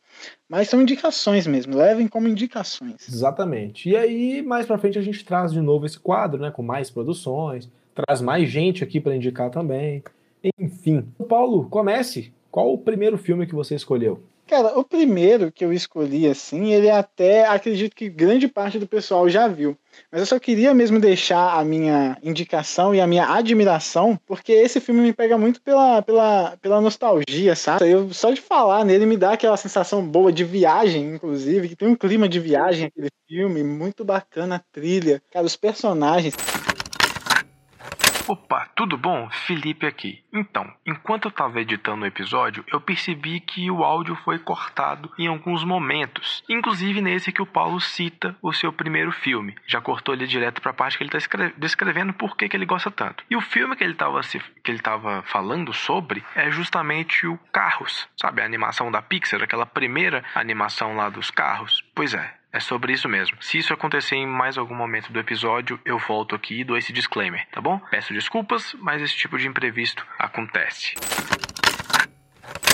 Mas são indicações mesmo, levem como indicações. Exatamente. E aí, mais pra frente, a gente traz de novo esse quadro, né? Com mais produções, traz mais gente aqui para indicar também. Enfim. Paulo, comece. Qual o primeiro filme que você escolheu? Cara, o primeiro que eu escolhi, assim, ele até acredito que grande parte do pessoal já viu. Mas eu só queria mesmo deixar a minha indicação e a minha admiração, porque esse filme me pega muito pela, pela, pela nostalgia, sabe? Eu, só de falar nele me dá aquela sensação boa de viagem, inclusive, que tem um clima de viagem aquele filme, muito bacana a trilha. Cara, os personagens. Opa, tudo bom? Felipe aqui. Então, enquanto eu estava editando o episódio, eu percebi que o áudio foi cortado em alguns momentos, inclusive nesse que o Paulo cita o seu primeiro filme. Já cortou ele direto para a parte que ele está descrevendo por que, ele gosta tanto. E o filme que ele estava falando sobre é justamente o Carros, sabe? A animação da Pixar, aquela primeira animação lá dos carros. Pois é, é sobre isso mesmo. Se isso acontecer em mais algum momento do episódio, eu volto aqui e dou esse disclaimer, tá bom? Peço desculpas, mas esse tipo de imprevisto acontece.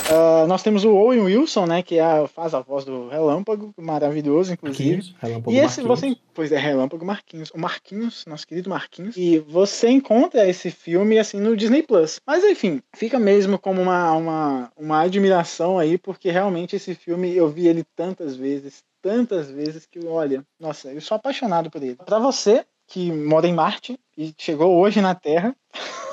Uh, nós temos o Owen Wilson, né, que é faz a voz do Relâmpago, maravilhoso, inclusive. Relâmpago e esse Marquinhos. você, pois é, Relâmpago Marquinhos, o Marquinhos, nosso querido Marquinhos. E você encontra esse filme assim no Disney Plus. Mas enfim, fica mesmo como uma, uma, uma admiração aí, porque realmente esse filme eu vi ele tantas vezes, tantas vezes que, olha, nossa, eu sou apaixonado por ele. Para você que mora em Marte e chegou hoje na Terra.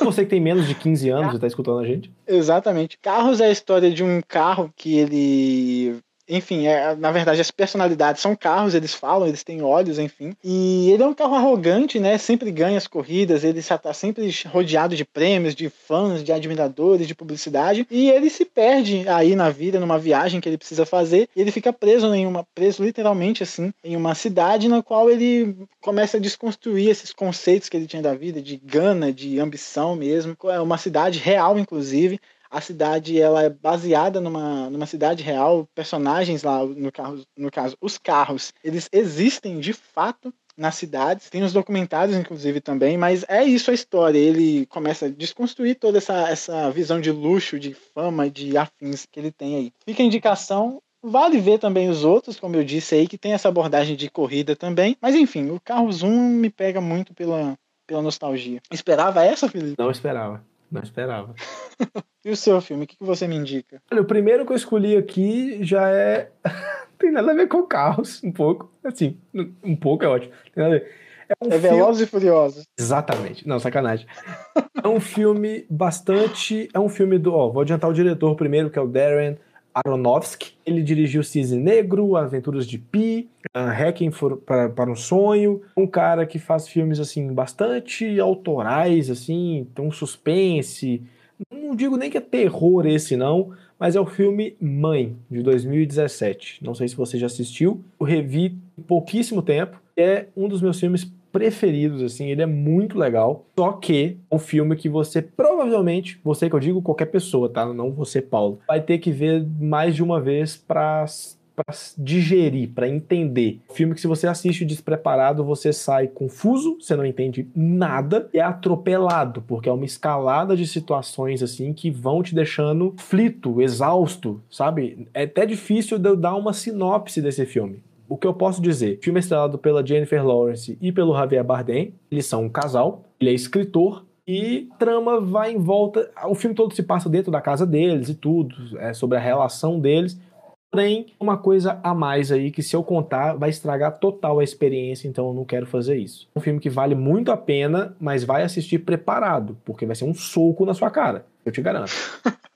Você que tem menos de 15 anos e está escutando a gente. Exatamente. Carros é a história de um carro que ele enfim, é, na verdade as personalidades são carros, eles falam, eles têm olhos, enfim. E ele é um carro arrogante, né? Sempre ganha as corridas, ele está sempre rodeado de prêmios, de fãs, de admiradores, de publicidade. E ele se perde aí na vida, numa viagem que ele precisa fazer. E ele fica preso em uma, preso literalmente assim, em uma cidade na qual ele começa a desconstruir esses conceitos que ele tinha da vida, de gana, de ambição mesmo. É uma cidade real, inclusive a cidade ela é baseada numa, numa cidade real, personagens lá, no, carro, no caso, os carros, eles existem de fato nas cidades, tem os documentários inclusive também, mas é isso a história, ele começa a desconstruir toda essa, essa visão de luxo, de fama, de afins que ele tem aí. Fica a indicação, Vale ver também os outros, como eu disse aí, que tem essa abordagem de corrida também. Mas enfim, o Carros 1 me pega muito pela, pela nostalgia. Esperava essa, Felipe? Não esperava. Não esperava. e o seu filme, o que, você me indica? Olha, o primeiro que eu escolhi aqui já é. tem nada a ver com carros, um pouco. Assim, um pouco é ótimo. Tem nada a ver. É, um é filme... Velozes e Furiosos. Exatamente. Não, sacanagem. é um filme bastante. É um filme do. Ó, vou adiantar o diretor primeiro, que é o Darren Aronofsky. Ele dirigiu Cisne Negro, Aventuras de Pi, Hacking para um Sonho. Um cara que faz filmes assim bastante autorais, assim, tem um suspense. Não digo nem que é terror esse não, mas é o filme Mãe de 2017. Não sei se você já assistiu. Eu revi pouquíssimo tempo. É um dos meus filmes preferidos, assim, ele é muito legal. Só que é um filme que você provavelmente, você que eu digo qualquer pessoa, tá? Não você, Paulo, vai ter que ver mais de uma vez para digerir, para entender. Filme que se você assiste despreparado, você sai confuso, você não entende nada, é atropelado, porque é uma escalada de situações assim que vão te deixando flito, exausto, sabe? É até difícil de eu dar uma sinopse desse filme. O que eu posso dizer? O filme é estrelado pela Jennifer Lawrence e pelo Javier Bardem. Eles são um casal. Ele é escritor e trama vai em volta. O filme todo se passa dentro da casa deles e tudo, é sobre a relação deles. Porém, uma coisa a mais aí que se eu contar vai estragar total a experiência, então eu não quero fazer isso. É um filme que vale muito a pena, mas vai assistir preparado, porque vai ser um soco na sua cara, eu te garanto.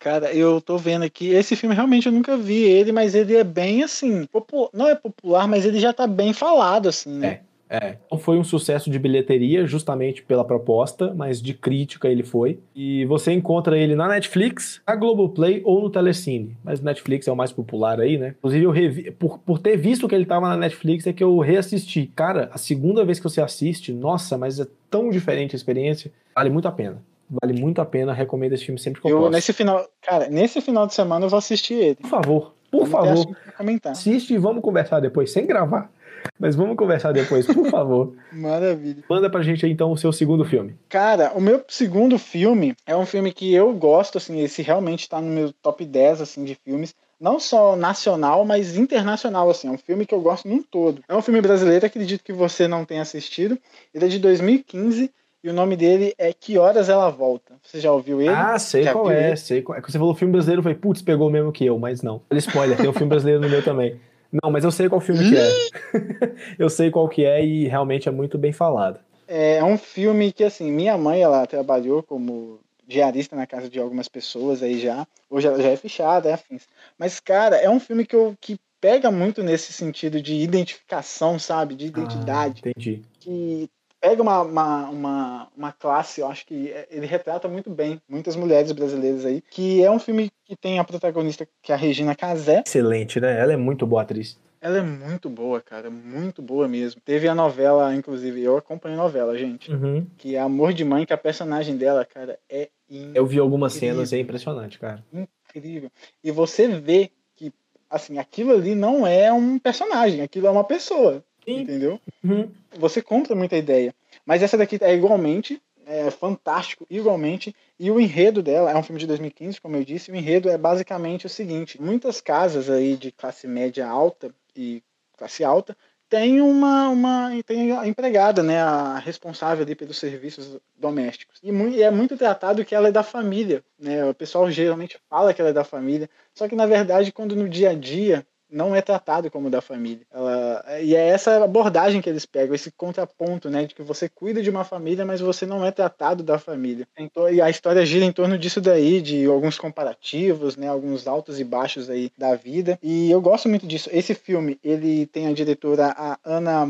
Cara, eu tô vendo aqui. Esse filme realmente eu nunca vi ele, mas ele é bem assim. Não é popular, mas ele já tá bem falado, assim, né? É. É, não foi um sucesso de bilheteria, justamente pela proposta, mas de crítica ele foi. E você encontra ele na Netflix, na Globoplay ou no Telecine. Mas Netflix é o mais popular aí, né? Inclusive, eu revi, por, por ter visto que ele tava na Netflix, é que eu reassisti. Cara, a segunda vez que você assiste, nossa, mas é tão diferente a experiência, vale muito a pena. Vale muito a pena, recomendo esse filme sempre que eu, eu posso. Nesse final, cara, nesse final de semana eu vou assistir ele. Por favor, por favor. Assiste e vamos conversar depois, sem gravar. Mas vamos conversar depois, por favor. Maravilha. Manda pra gente então o seu segundo filme. Cara, o meu segundo filme é um filme que eu gosto, assim, esse realmente tá no meu top 10, assim, de filmes. Não só nacional, mas internacional, assim. É um filme que eu gosto num todo. É um filme brasileiro, acredito que você não tenha assistido. Ele é de 2015 e o nome dele é Que Horas Ela Volta. Você já ouviu ele? Ah, sei já qual é, ele? sei qual é. Quando você falou filme brasileiro, eu falei, putz, pegou mesmo que eu, mas não. Olha, spoiler, tem um filme brasileiro no meu também. Não, mas eu sei qual filme que é. eu sei qual que é e realmente é muito bem falado. É um filme que, assim, minha mãe, ela trabalhou como diarista na casa de algumas pessoas aí já. Hoje ela já é fichada, é afins. Mas, cara, é um filme que, eu, que pega muito nesse sentido de identificação, sabe? De identidade. Ah, entendi. Que pega uma, uma, uma, uma, classe, eu acho que ele retrata muito bem muitas mulheres brasileiras aí, que é um filme que tem a protagonista, que é a Regina Casé. Excelente, né? Ela é muito boa atriz. Ela é muito boa, cara, muito boa mesmo. Teve a novela, inclusive, eu acompanho a novela, gente, uhum. que é Amor de Mãe, que a personagem dela, cara, é incrível. Eu vi algumas cenas, é impressionante, cara. Incrível. E você vê que, assim, aquilo ali não é um personagem, aquilo é uma pessoa, Sim. entendeu? Uhum. Você compra muita ideia. Mas essa daqui é igualmente, é fantástico, igualmente. E o enredo dela é um filme de 2015, como eu disse. O enredo é basicamente o seguinte: muitas casas aí de classe média alta e classe alta, tem uma, uma tem a empregada, né, a responsável ali pelos serviços domésticos. E, e, é muito tratado que ela é da família, né? O pessoal geralmente fala que ela é da família, só que na verdade quando no dia a dia não é tratado como da família. Ela, e é essa abordagem que eles pegam, esse contraponto, né, de que você cuida de uma família, mas você não é tratado da família. E a história gira em torno disso daí, de alguns comparativos, né, alguns altos e baixos aí da vida. E eu gosto muito disso. Esse filme, ele tem a diretora a Ana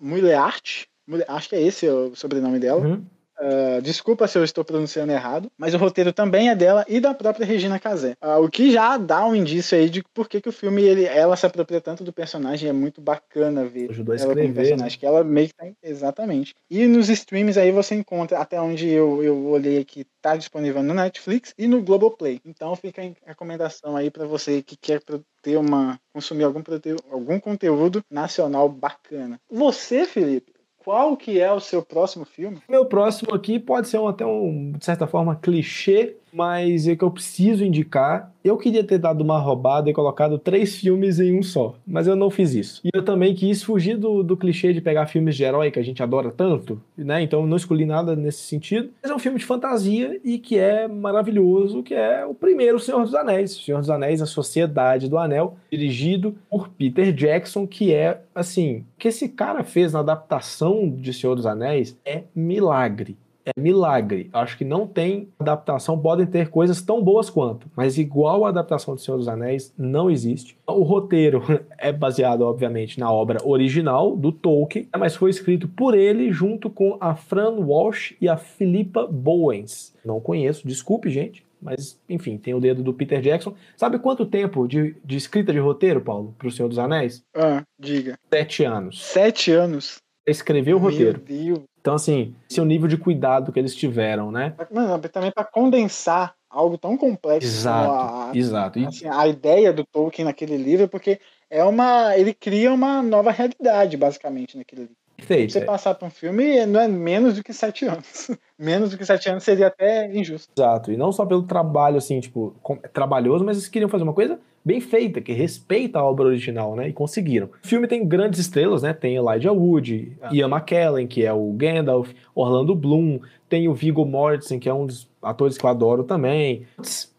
Muleart, acho que é esse o sobrenome dela. Uhum. Uh, desculpa se eu estou pronunciando errado, mas o roteiro também é dela e da própria Regina Casé. Uh, o que já dá um indício aí de por que, que o filme ele, ela se apropria tanto do personagem, é muito bacana ver. Ajudou a escrever, ela personagem, né? que ela meio que tá, exatamente. E nos streams aí você encontra, até onde eu, eu olhei aqui, tá disponível no Netflix e no Globoplay. Então fica a recomendação aí para você que quer ter uma consumir algum, algum conteúdo nacional bacana. Você, Felipe, qual que é o seu próximo filme? Meu próximo aqui pode ser um, até um, de certa forma, clichê, mas é que eu preciso indicar. Eu queria ter dado uma roubada e colocado três filmes em um só, mas eu não fiz isso. E eu também quis fugir do, do clichê de pegar filmes de herói que a gente adora tanto, né? Então eu não escolhi nada nesse sentido. Mas é um filme de fantasia e que é maravilhoso, que é o primeiro Senhor dos Anéis. Senhor dos Anéis, A Sociedade do Anel, dirigido por Peter Jackson, que é, assim, o que esse cara fez na adaptação de Senhor dos Anéis é milagre é milagre. Acho que não tem adaptação, podem ter coisas tão boas quanto, mas igual a adaptação de Senhor dos Anéis não existe. O roteiro é baseado, obviamente, na obra original do Tolkien, mas foi escrito por ele junto com a Fran Walsh e a Philippa Bowens. Não conheço, desculpe, gente. Mas, enfim, tem o dedo do Peter Jackson. Sabe quanto tempo de, de escrita de roteiro, Paulo, para o Senhor dos Anéis? Ah, diga. Sete anos. Sete anos? Escreveu o roteiro. Meu Deus. Então, assim, esse é o nível de cuidado que eles tiveram, né? Mano, também para condensar algo tão complexo. Exato, a, exato. Assim, a ideia do Tolkien naquele livro, porque é uma. Ele cria uma nova realidade, basicamente, naquele livro. Perfeito. Você é. passar para um filme não é menos do que sete anos. menos do que sete anos seria até injusto. Exato. E não só pelo trabalho, assim, tipo, trabalhoso, mas eles queriam fazer uma coisa bem feita, que respeita a obra original, né? E conseguiram. O filme tem grandes estrelas, né? Tem Elijah Wood, ah. Ian McKellen, que é o Gandalf, Orlando Bloom, tem o Viggo Mortensen, que é um dos atores que eu adoro também.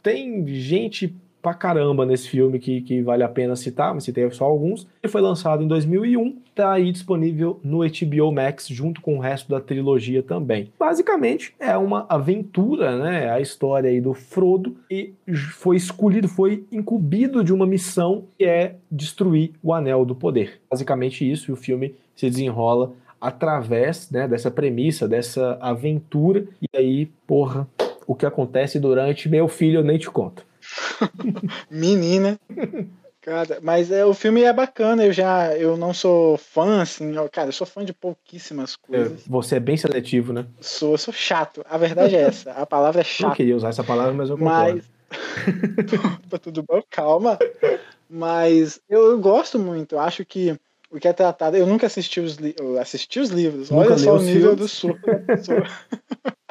Tem gente pra caramba nesse filme que, que vale a pena citar, mas citei só alguns. Ele foi lançado em 2001, tá aí disponível no HBO Max junto com o resto da trilogia também. Basicamente é uma aventura, né? A história aí do Frodo e foi escolhido, foi incumbido de uma missão que é destruir o Anel do Poder. Basicamente isso, e o filme se desenrola através né, dessa premissa, dessa aventura. E aí, porra, o que acontece durante meu filho eu nem te conto. Menina. Cara, mas é, o filme é bacana, eu já eu não sou fã, assim, eu, cara, eu sou fã de pouquíssimas é, coisas. Você é bem seletivo, né? Sou, eu sou chato. A verdade é essa. A palavra é chato. Não queria usar essa palavra, mas eu concordo. Mas. tá tudo bom, calma. Mas eu, eu gosto muito, eu acho que o que é tratado. Eu nunca assisti os, li... assisti os livros. Nunca Olha só o nível filmes. do surto pessoa.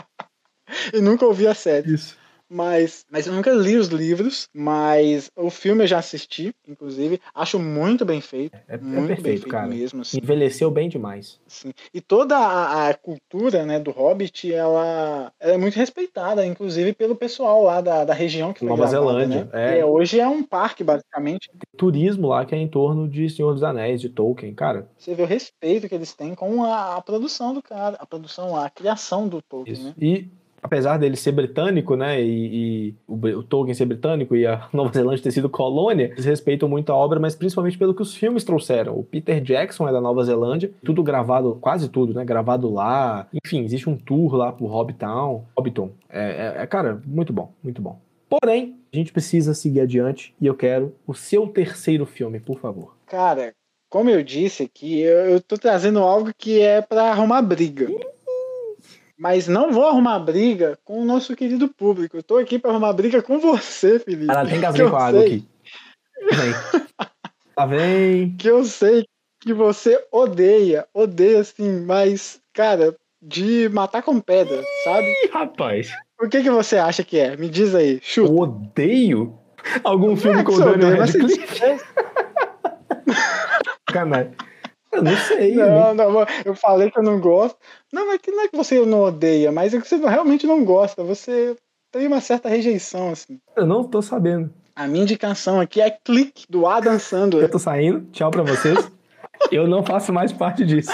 e nunca ouvi a série. Isso. Mas, mas eu nunca li os livros, mas o filme eu já assisti, inclusive. Acho muito bem feito. É, é muito bem perfeito, feito cara. mesmo. Assim, Envelheceu bem demais. assim. E toda a, a cultura né, do Hobbit, ela, ela é muito respeitada, inclusive pelo pessoal lá da, da região que foi Nova gravada, Zelândia, né? é. Hoje é um parque, basicamente. Turismo lá que é em torno de Senhor dos Anéis, de Tolkien. Cara, Você vê o respeito que eles têm com a, a produção do cara, a produção, a criação do Tolkien, isso. né? E apesar dele ser britânico, né, e, e o, o Tolkien ser britânico e a Nova Zelândia ter sido colônia, eles respeitam muito a obra, mas principalmente pelo que os filmes trouxeram. O Peter Jackson é da Nova Zelândia, tudo gravado, quase tudo, né, gravado lá. Enfim, existe um tour lá pro Hobbitown, Hobbiton. É, é- é, cara, muito bom, muito bom. Porém, a gente precisa seguir adiante e eu quero o seu terceiro filme, por favor. Cara, como eu disse aqui, eu, eu tô trazendo algo que é pra arrumar briga. Mas não vou arrumar briga com o nosso querido público. Eu tô aqui pra arrumar briga com você, Felipe. Ela tem Que eu com a água aqui. Vem. Lá vem. Que eu sei que você odeia, odeia assim, mas, cara, de matar com pedra, sabe? Ih, rapaz. O que que você acha que é? Me diz aí, chuta. Eu odeio algum filme É com o Daniel Radcliffe. Canalha. Eu não sei. eu não- Não, não, eu falei que eu não gosto. Não, que não é que você não odeia, mas é que você realmente não gosta. Você tem uma certa rejeição, assim. Eu não tô sabendo. A minha indicação aqui é Clique, do Adam Eu Sandler. tô saindo. Tchau pra vocês. Eu não faço mais parte disso.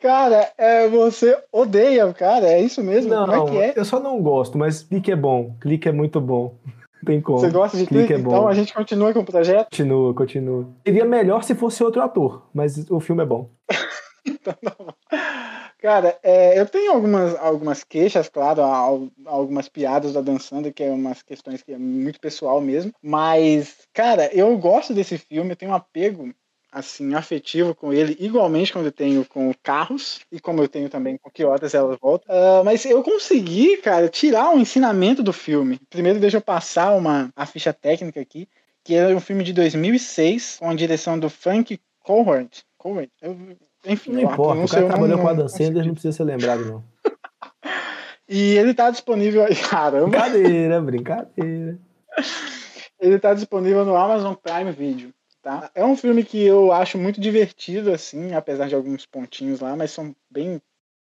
Cara, é, você odeia cara, é isso mesmo? Não, Como é que é? eu só não gosto, mas clique é bom. Clique é muito bom. Tem como. Você gosta de Clique Clique? é então a gente continua com o projeto? Continua, continua. Seria melhor se fosse outro ator, mas o filme é bom. Cara, é, eu tenho algumas, algumas queixas, claro, al- algumas piadas da dançando, que é umas questões que é muito pessoal mesmo. Mas, cara, eu gosto desse filme, eu tenho um apego assim, afetivo com ele, igualmente quando eu tenho com Carros, e como eu tenho também com Que Horas Ela Volta. Ah, mas eu consegui, cara, tirar um ensinamento do filme. Primeiro, deixa eu passar uma, a ficha técnica aqui, que é um filme de 2006, com a direção do Frank Cohort. Cohort. Eu, enfim, Não importa, o cara não- trabalhou com a Sandler, consegui. não precisa ser lembrado, não. E ele tá disponível aí, caramba. Brincadeira, brincadeira. Ele tá disponível no Amazon Prime Video, tá? É um filme que eu acho muito divertido, assim, apesar de alguns pontinhos lá, mas são bem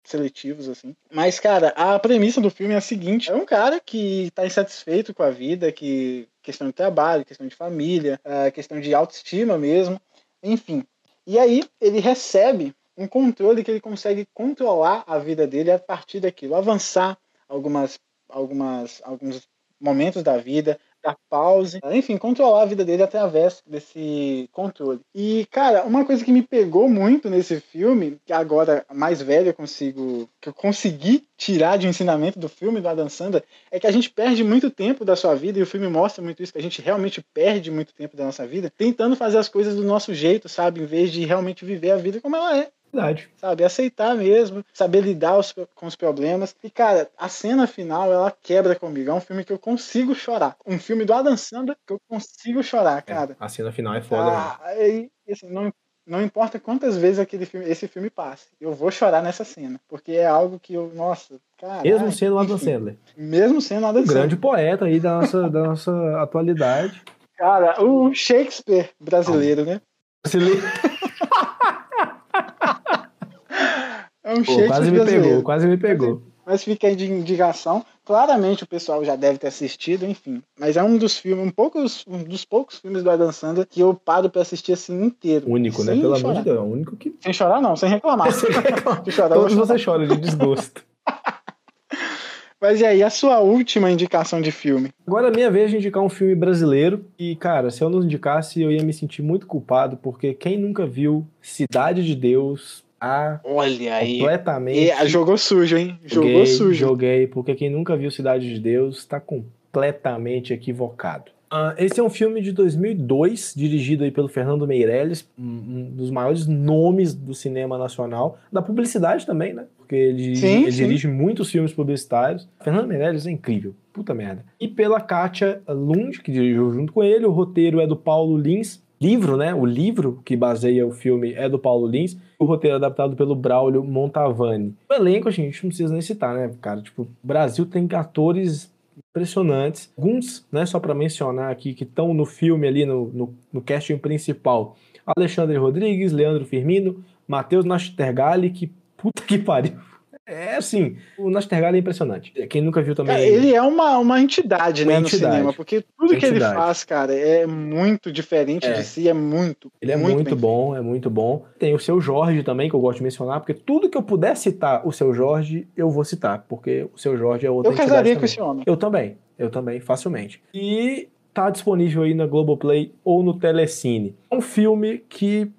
seletivos, assim. Mas, cara, a premissa do filme é a seguinte: é um cara que tá insatisfeito com a vida, que questão de trabalho, questão de família, ah, questão de autoestima mesmo, enfim. E aí ele recebe um controle que ele consegue controlar a vida dele a partir daquilo, avançar algumas, algumas, alguns momentos da vida, dar pause, enfim, controlar a vida dele através desse controle. E, cara, uma coisa que me pegou muito nesse filme, que agora mais velho eu consigo, que eu consegui tirar de um ensinamento do filme do Adam Sandler, é que a gente perde muito tempo da sua vida, e o filme mostra muito isso, que a gente realmente perde muito tempo da nossa vida tentando fazer as coisas do nosso jeito, sabe? Em vez de realmente viver a vida como ela é Verdade. sabe? Aceitar mesmo, saber lidar os- com os problemas. E, cara, a cena final, ela quebra comigo. É um filme que eu consigo chorar. Um filme do Adam Sandler que eu consigo chorar, cara. A cena final é foda, né? Ah, e, assim, não, não importa quantas vezes aquele filme, esse filme passe, eu vou chorar nessa cena. Porque é algo que eu, nossa, cara. Mesmo sendo o Adam enfim, Sandler. Mesmo sendo o Adam Um Sandler. grande poeta aí da nossa, da nossa atualidade. Cara, o Shakespeare brasileiro, né? Se li- É um Pô, quase me brasileiro. pegou, quase me pegou. Mas fica aí de indicação. Claramente o pessoal já deve ter assistido, enfim. Mas é um dos filmes, um, poucos, um dos poucos filmes do Adam Sandler que eu paro pra assistir assim inteiro. Único, né? Pelo amor de Deus. É o único que. Sem chorar, não, sem reclamar. Sem reclamar. Se chorar, Todos você chora de desgosto. Mas e aí, a sua última indicação de filme? Agora é minha vez de indicar um filme brasileiro. E, cara, se eu não indicasse, eu ia me sentir muito culpado, porque quem nunca viu Cidade de Deus a Olha aí. completamente. E, ah, jogou sujo, hein? Jogou Joguei, sujo. Joguei, porque quem nunca viu Cidade de Deus está completamente equivocado. Ah, esse é um filme de 2002, dirigido aí pelo Fernando Meirelles, um, um dos maiores nomes do cinema nacional, da publicidade também, né? Porque ele, Sim, ele sim. dirige muitos filmes publicitários. Fernando Meirelles é incrível, puta merda. E pela Kátia Lund, que dirigiu junto com ele, o roteiro é do Paulo Lins, livro, né? O livro que baseia o filme é do Paulo Lins, o roteiro é adaptado pelo Braulio Montavani. O elenco a gente não precisa nem citar, né, cara? Tipo, o Brasil tem atores impressionantes. Alguns, né, só para mencionar aqui, que estão no filme ali, no, no, no casting principal. Alexandre Rodrigues, Leandro Firmino, Matheus Nastergali, que puta que pariu. É assim, o Nastergalli é impressionante. Quem nunca viu também. ele é uma, uma entidade, uma né, entidade. no cinema, porque tudo que ele faz, cara, é muito diferente é. de si, é muito. Ele é muito, muito bom, é muito bom. Tem o seu Jorge também, que eu gosto de mencionar, porque tudo que eu puder citar o seu Jorge, eu vou citar, porque o seu Jorge é outra Eu casaria com esse homem. Eu também, eu também, facilmente. E tá disponível aí na Globoplay ou no Telecine. É um filme que,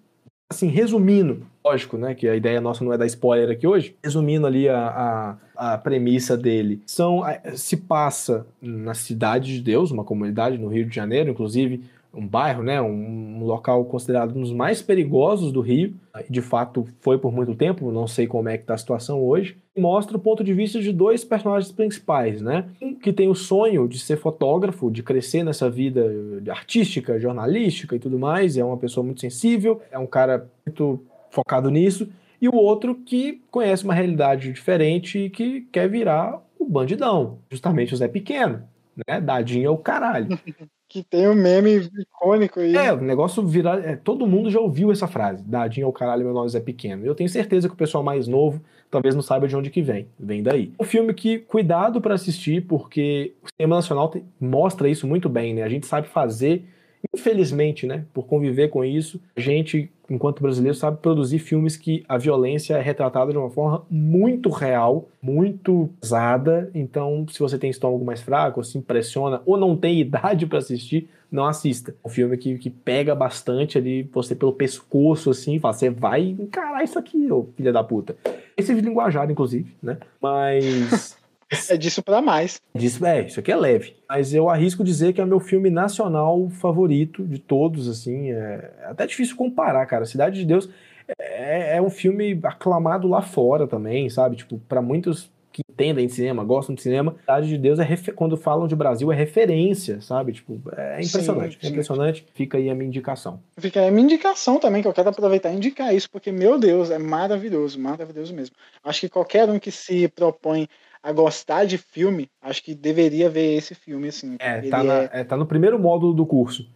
assim, resumindo, lógico, né, que a ideia nossa não é dar spoiler aqui hoje, resumindo ali a, a, a premissa dele, são, se passa na Cidade de Deus, uma comunidade no Rio de Janeiro, inclusive um bairro, né, um, um, local considerado um dos mais perigosos do Rio, de fato foi por muito tempo, não sei como é que está a situação hoje, mostra o ponto de vista de dois personagens principais, né, um que tem o sonho de ser fotógrafo, de crescer nessa vida artística, jornalística e tudo mais, é uma pessoa muito sensível, é um cara muito focado nisso, e o outro que conhece uma realidade diferente e que quer virar o bandidão, justamente o Zé Pequeno, né, dadinho é o caralho. que tem um meme icônico aí. É, o negócio virar. É, todo mundo já ouviu essa frase. Dadinho ao caralho, meu nome é pequeno. Eu tenho certeza que o pessoal mais novo talvez não saiba de onde que vem. Vem daí. Um filme que, cuidado para assistir, porque o cinema nacional tem, mostra isso muito bem, né? A gente sabe fazer Infelizmente, né, por conviver com isso, a gente, enquanto brasileiro, sabe produzir filmes que a violência é retratada de uma forma muito real, muito pesada. Então, se você tem estômago mais fraco, se impressiona ou não tem idade para assistir, não assista. É um filme que, que pega bastante ali, você pelo pescoço, assim, fala, você vai encarar isso aqui, ô filha da puta. Esse é linguajar, inclusive, né? Mas é disso para mais. Disso, é, isso aqui é leve. Mas eu arrisco dizer que é o meu filme nacional favorito de todos, assim. É, é até difícil comparar, cara. Cidade de Deus é, é um filme aclamado lá fora também, sabe? Tipo, para muitos que entendem de cinema, gostam de cinema, Cidade de Deus é quando falam de Brasil é referência, sabe? Tipo, é impressionante, sim, sim. é impressionante. Fica aí a minha indicação. Fica aí a minha indicação também, que eu quero aproveitar e indicar isso, porque, meu Deus, é maravilhoso, maravilhoso mesmo. Acho que qualquer um que se propõe a gostar de filme, acho que deveria ver esse filme, assim. É, tá, na, é... é tá, no primeiro módulo do curso.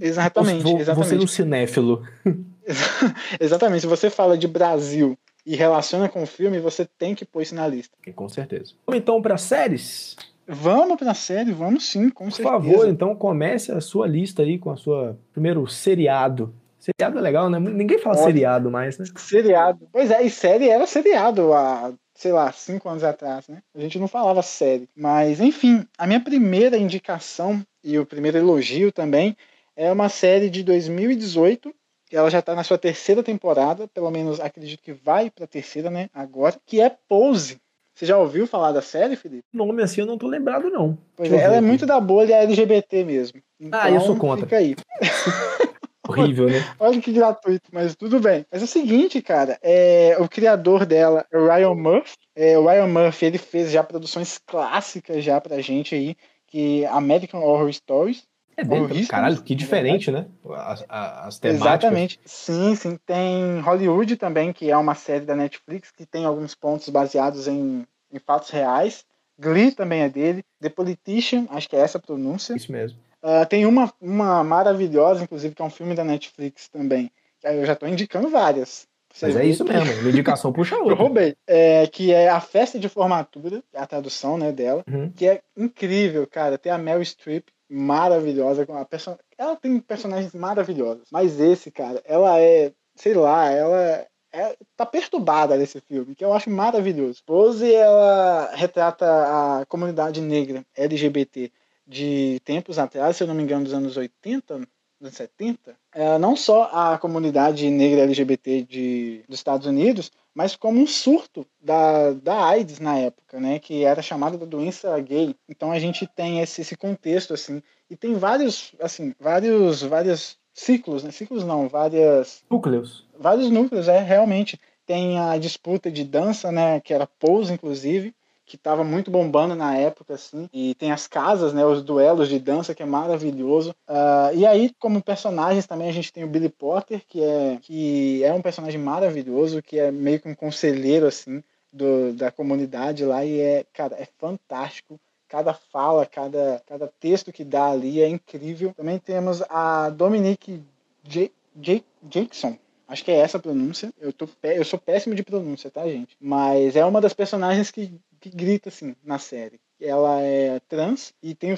Exatamente, exatamente. Você no cinéfilo. exatamente. Se você fala de Brasil e relaciona com o filme, você tem que pôr isso na lista. Com certeza. Vamos então para séries? Vamos para série, vamos sim, com Por certeza. Por favor, então comece a sua lista aí com a sua primeiro seriado. Seriado é legal, né? Ninguém fala Pode. seriado mais, né? Seriado. Pois é, e série era seriado há sei lá, cinco anos atrás, né? A gente não falava série. Mas, enfim, a minha primeira indicação e o primeiro elogio também é uma série de 2018. Ela já está na sua terceira temporada, pelo menos acredito que vai para a terceira, né? Agora, que é Pose. Você já ouviu falar da série, Felipe? Nome assim eu não tô lembrado, não. Pois é, ela é muito da bolha LGBT mesmo. Então, ah, eu sou então, contra. Fica aí. Horrível, né? Olha que gratuito, mas tudo bem. Mas é o seguinte, cara, é, o criador dela, o Ryan Murphy, é, o Ryan Murphy, ele fez já produções clássicas já pra gente aí, que American Horror Stories. É bem, caralho, que diferente, né? As, as temáticas. Exatamente. Sim, sim. Tem Hollywood também, que é uma série da Netflix, que tem alguns pontos baseados em, em fatos reais. Glee também é dele. The Politician, acho que é essa a pronúncia. Isso mesmo. Uh, tem uma, uma maravilhosa, inclusive, que é um filme da Netflix também. Eu já estou indicando várias. Mas é isso mesmo, uma indicação puxa outra. Eu roubei. É, que é a festa de formatura, é a tradução né, dela, uhum. que é incrível, cara. Tem a Mel Streep, maravilhosa. Com a person... Ela tem personagens maravilhosos. Mas esse, cara, ela é, sei lá, ela é, tá perturbada nesse filme, que eu acho maravilhoso. Pose, ela retrata a comunidade negra LGBT de tempos atrás, se eu não me engano, dos anos 80, anos 70, é, não só a comunidade negra LGBT de, dos Estados Unidos, mas como um surto da, da AIDS na época, né, que era chamada da doença gay. Então a gente tem esse, esse contexto assim, e tem vários, assim, vários, vários ciclos, né, ciclos não, várias núcleos, vários núcleos, é realmente. Tem a disputa de dança, né, que era pose inclusive, que tava muito bombando na época, assim. E tem as casas, né? Os duelos de dança, que é maravilhoso. Uh, e aí, como personagens também, a gente tem o Billy Potter, que é, que é um personagem maravilhoso, que é meio que um conselheiro, assim, do, da comunidade lá. E é, cara, é fantástico cada fala, cada, cada texto que dá ali é incrível. Também temos a Dominique J, J, Jackson. Acho que é essa a pronúncia. Eu, tô, eu sou péssimo de pronúncia, tá, gente? Mas é uma das personagens que, que grita, assim, na série. Ela é trans e tem o,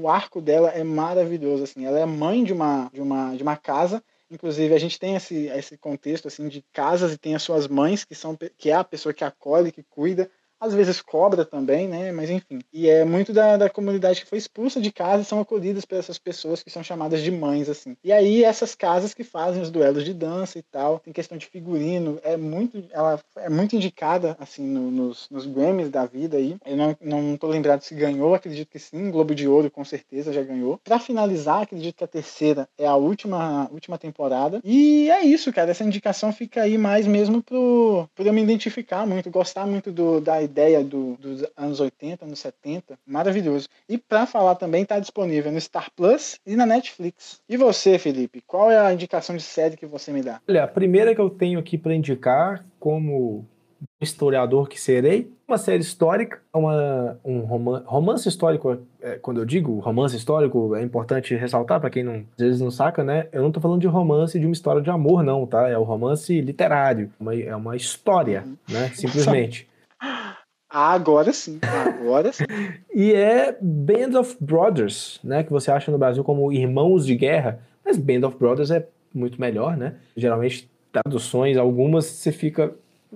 o arco dela é maravilhoso, assim. Ela é mãe de uma, de uma, de uma casa Inclusive, a gente tem esse, esse contexto assim de casas e tem as suas mães, que são que é a pessoa que acolhe, que cuida, às vezes cobra também, né? Mas enfim. E é muito da, da comunidade que foi expulsa de casa e são acolhidas por essas pessoas que são chamadas de mães, assim. E aí essas casas que fazem os duelos de dança e tal, tem questão de figurino, é muito, ela é muito indicada, assim, no, nos, nos Grammys da vida aí. Eu não, não tô lembrado se ganhou, acredito que sim, Globo de Ouro com certeza já ganhou. Para finalizar, acredito que a terceira é a última, última temporada. E é isso, cara, essa indicação fica aí mais mesmo pro, pro eu me identificar muito, gostar muito do, da ideia do, dos anos 80, anos 70, maravilhoso. E para falar também está disponível no Star Plus e na Netflix. E você, Felipe, qual é a indicação de série que você me dá? Olha, a primeira que eu tenho aqui para indicar, como historiador que serei, uma série histórica, uma, um romance, romance histórico, é, quando eu digo romance histórico, é importante ressaltar para quem não, às vezes não saca, né? Eu não tô falando de romance de uma história de amor, não, tá? É o romance literário, uma, é uma história, né? Simplesmente. Agora sim, agora sim. e é Band of Brothers, né? Que você acha no Brasil como Irmãos de Guerra, mas Band of Brothers é muito melhor, né? Geralmente, traduções, algumas você fica.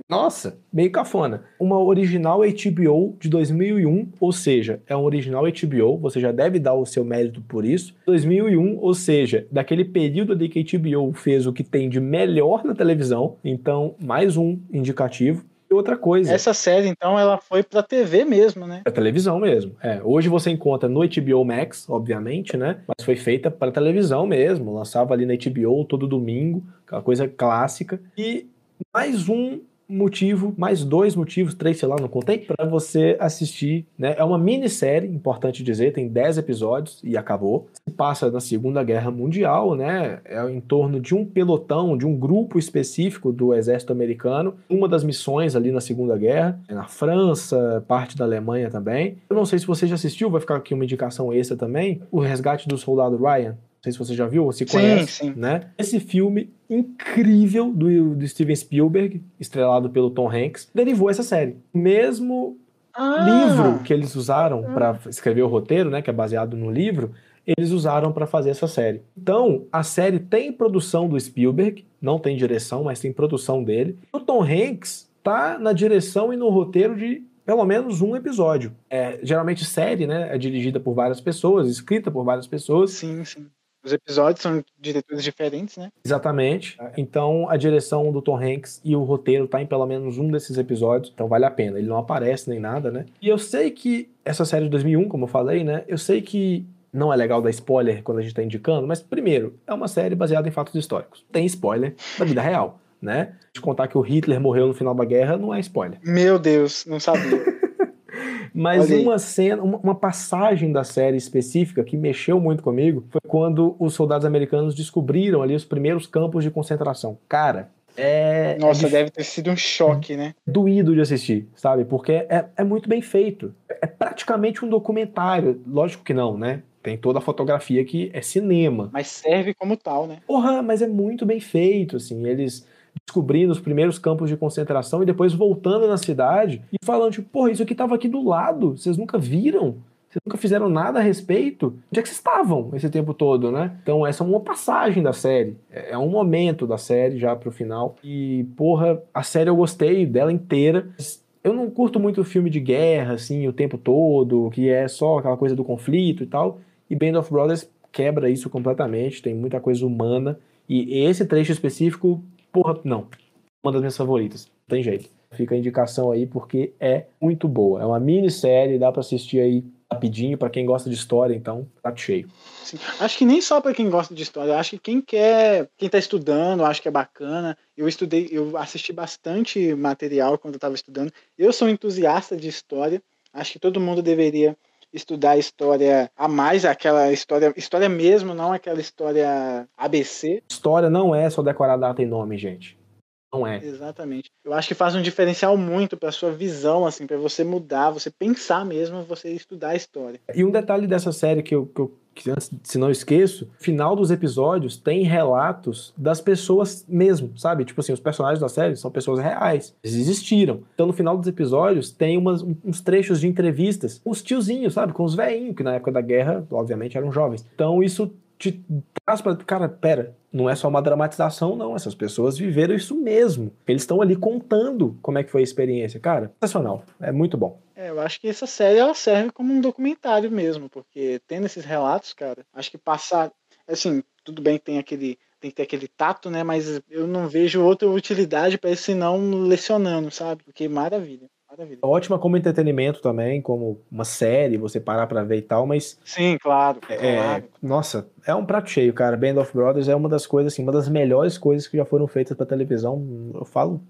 Nossa, meio cafona. Uma original HBO de 2001, ou seja, é um original HBO, você já deve dar o seu mérito por isso. 2001, ou seja, daquele período de que HBO fez o que tem de melhor na televisão, então mais um indicativo. Outra coisa. Essa série, então, ela foi pra TV mesmo, né? Pra televisão mesmo. É, hoje você encontra no HBO Max, obviamente, né? Mas foi feita para televisão mesmo. Lançava ali na HBO todo domingo, aquela coisa clássica. E mais um motivo, mais dois motivos, três, sei lá, não contei, para você assistir, né? É uma minissérie, importante dizer, tem dez episódios e acabou. Se passa na Segunda Guerra Mundial, né? É em torno de um pelotão, de um grupo específico do exército americano, uma das missões ali na Segunda Guerra, é na França, parte da Alemanha também. Eu não sei se você já assistiu, vai ficar aqui uma indicação extra também, O Resgate do Soldado Ryan. Não sei se você já viu ou se conhece, sim, sim. né? Esse filme incrível do, do Steven Spielberg, estrelado pelo Tom Hanks, derivou essa série. O mesmo ah. livro que eles usaram ah. para escrever o roteiro, né, que é baseado no livro, eles usaram para fazer essa série. Então, a série tem produção do Spielberg, não tem direção, mas tem produção dele. O Tom Hanks tá na direção e no roteiro de pelo menos um episódio. É, geralmente série, né, é dirigida por várias pessoas, escrita por várias pessoas. Sim, sim. Os episódios são diretores diferentes, né? Exatamente. Então a direção do Tom Hanks e o roteiro tá em pelo menos um desses episódios, então vale a pena. Ele não aparece nem nada, né? E eu sei que essa série de 2001, como eu falei, né? Eu sei que não é legal dar spoiler quando a gente tá indicando, mas primeiro, é uma série baseada em fatos históricos. Tem spoiler da vida real, né? De contar que o Hitler morreu no final da guerra não é spoiler. Meu Deus, não sabia. Mas uma cena, uma, uma, passagem da série específica que mexeu muito comigo foi quando os soldados americanos descobriram ali os primeiros campos de concentração. Cara, é. é Nossa, é deve ter sido um choque, né? Doído de assistir, sabe? Porque é, é muito bem feito. É praticamente um documentário. Lógico que não, né? Tem toda a fotografia que é cinema. Mas serve como tal, né? Porra, mas é muito bem feito, assim. Eles descobrindo os primeiros campos de concentração e depois voltando na cidade e falando, tipo, porra, isso aqui tava aqui do lado, vocês nunca viram? Vocês nunca fizeram nada a respeito? Onde é que vocês estavam esse tempo todo, né? Então, essa é uma passagem da série. É, é um momento da série já pro final. E, porra, a série eu gostei dela inteira. Eu não curto muito filme de guerra, assim, o tempo todo, que é só aquela coisa do conflito e tal. E Band of Brothers quebra isso completamente, tem muita coisa humana. E esse trecho específico porra, não. Uma das minhas favoritas. Não tem jeito. Fica a indicação aí porque é muito boa. É uma minissérie, dá para assistir aí rapidinho para quem gosta de história, então tá cheio. Sim. Acho que nem só para quem gosta de história, acho que quem quer, quem tá estudando, acho que é bacana. Eu estudei, eu assisti bastante material quando eu estava estudando. Eu sou entusiasta de história Acho que todo mundo deveria estudar história a mais, aquela história, história mesmo, não aquela história ABC. História não é só decorar data e nome, gente. Não é. Exatamente. Eu acho que faz um diferencial muito para sua visão, assim, para você mudar, você pensar mesmo, você estudar a história. E um detalhe dessa série que eu, que eu que se não esqueço, final dos episódios tem relatos das pessoas mesmo, sabe? Tipo assim, os personagens da série são pessoas reais, eles existiram. Então no final dos episódios tem umas, uns trechos de entrevistas com os tiozinhos, sabe? Com os velhinhos, que na época da guerra, obviamente, eram jovens. Então isso te traz pra. Cara, pera, não é só uma dramatização, não. Essas pessoas viveram isso mesmo. Eles estão ali contando como é que foi a experiência. Cara, sensacional. É muito bom. É, eu acho que essa série ela serve como um documentário mesmo, porque tendo esses relatos, cara, acho que passar. Assim, tudo bem que tem aquele. Tem que ter aquele tato, né? Mas eu não vejo outra utilidade para esse não lecionando, sabe? Porque maravilha. Maravilha. Ótima como entretenimento também, como uma série, você parar pra ver e tal, mas. Sim, claro. É, claro. Nossa, é um prato cheio, cara. Band of Brothers é uma das coisas, assim, uma das melhores coisas que já foram feitas pra televisão. Eu falo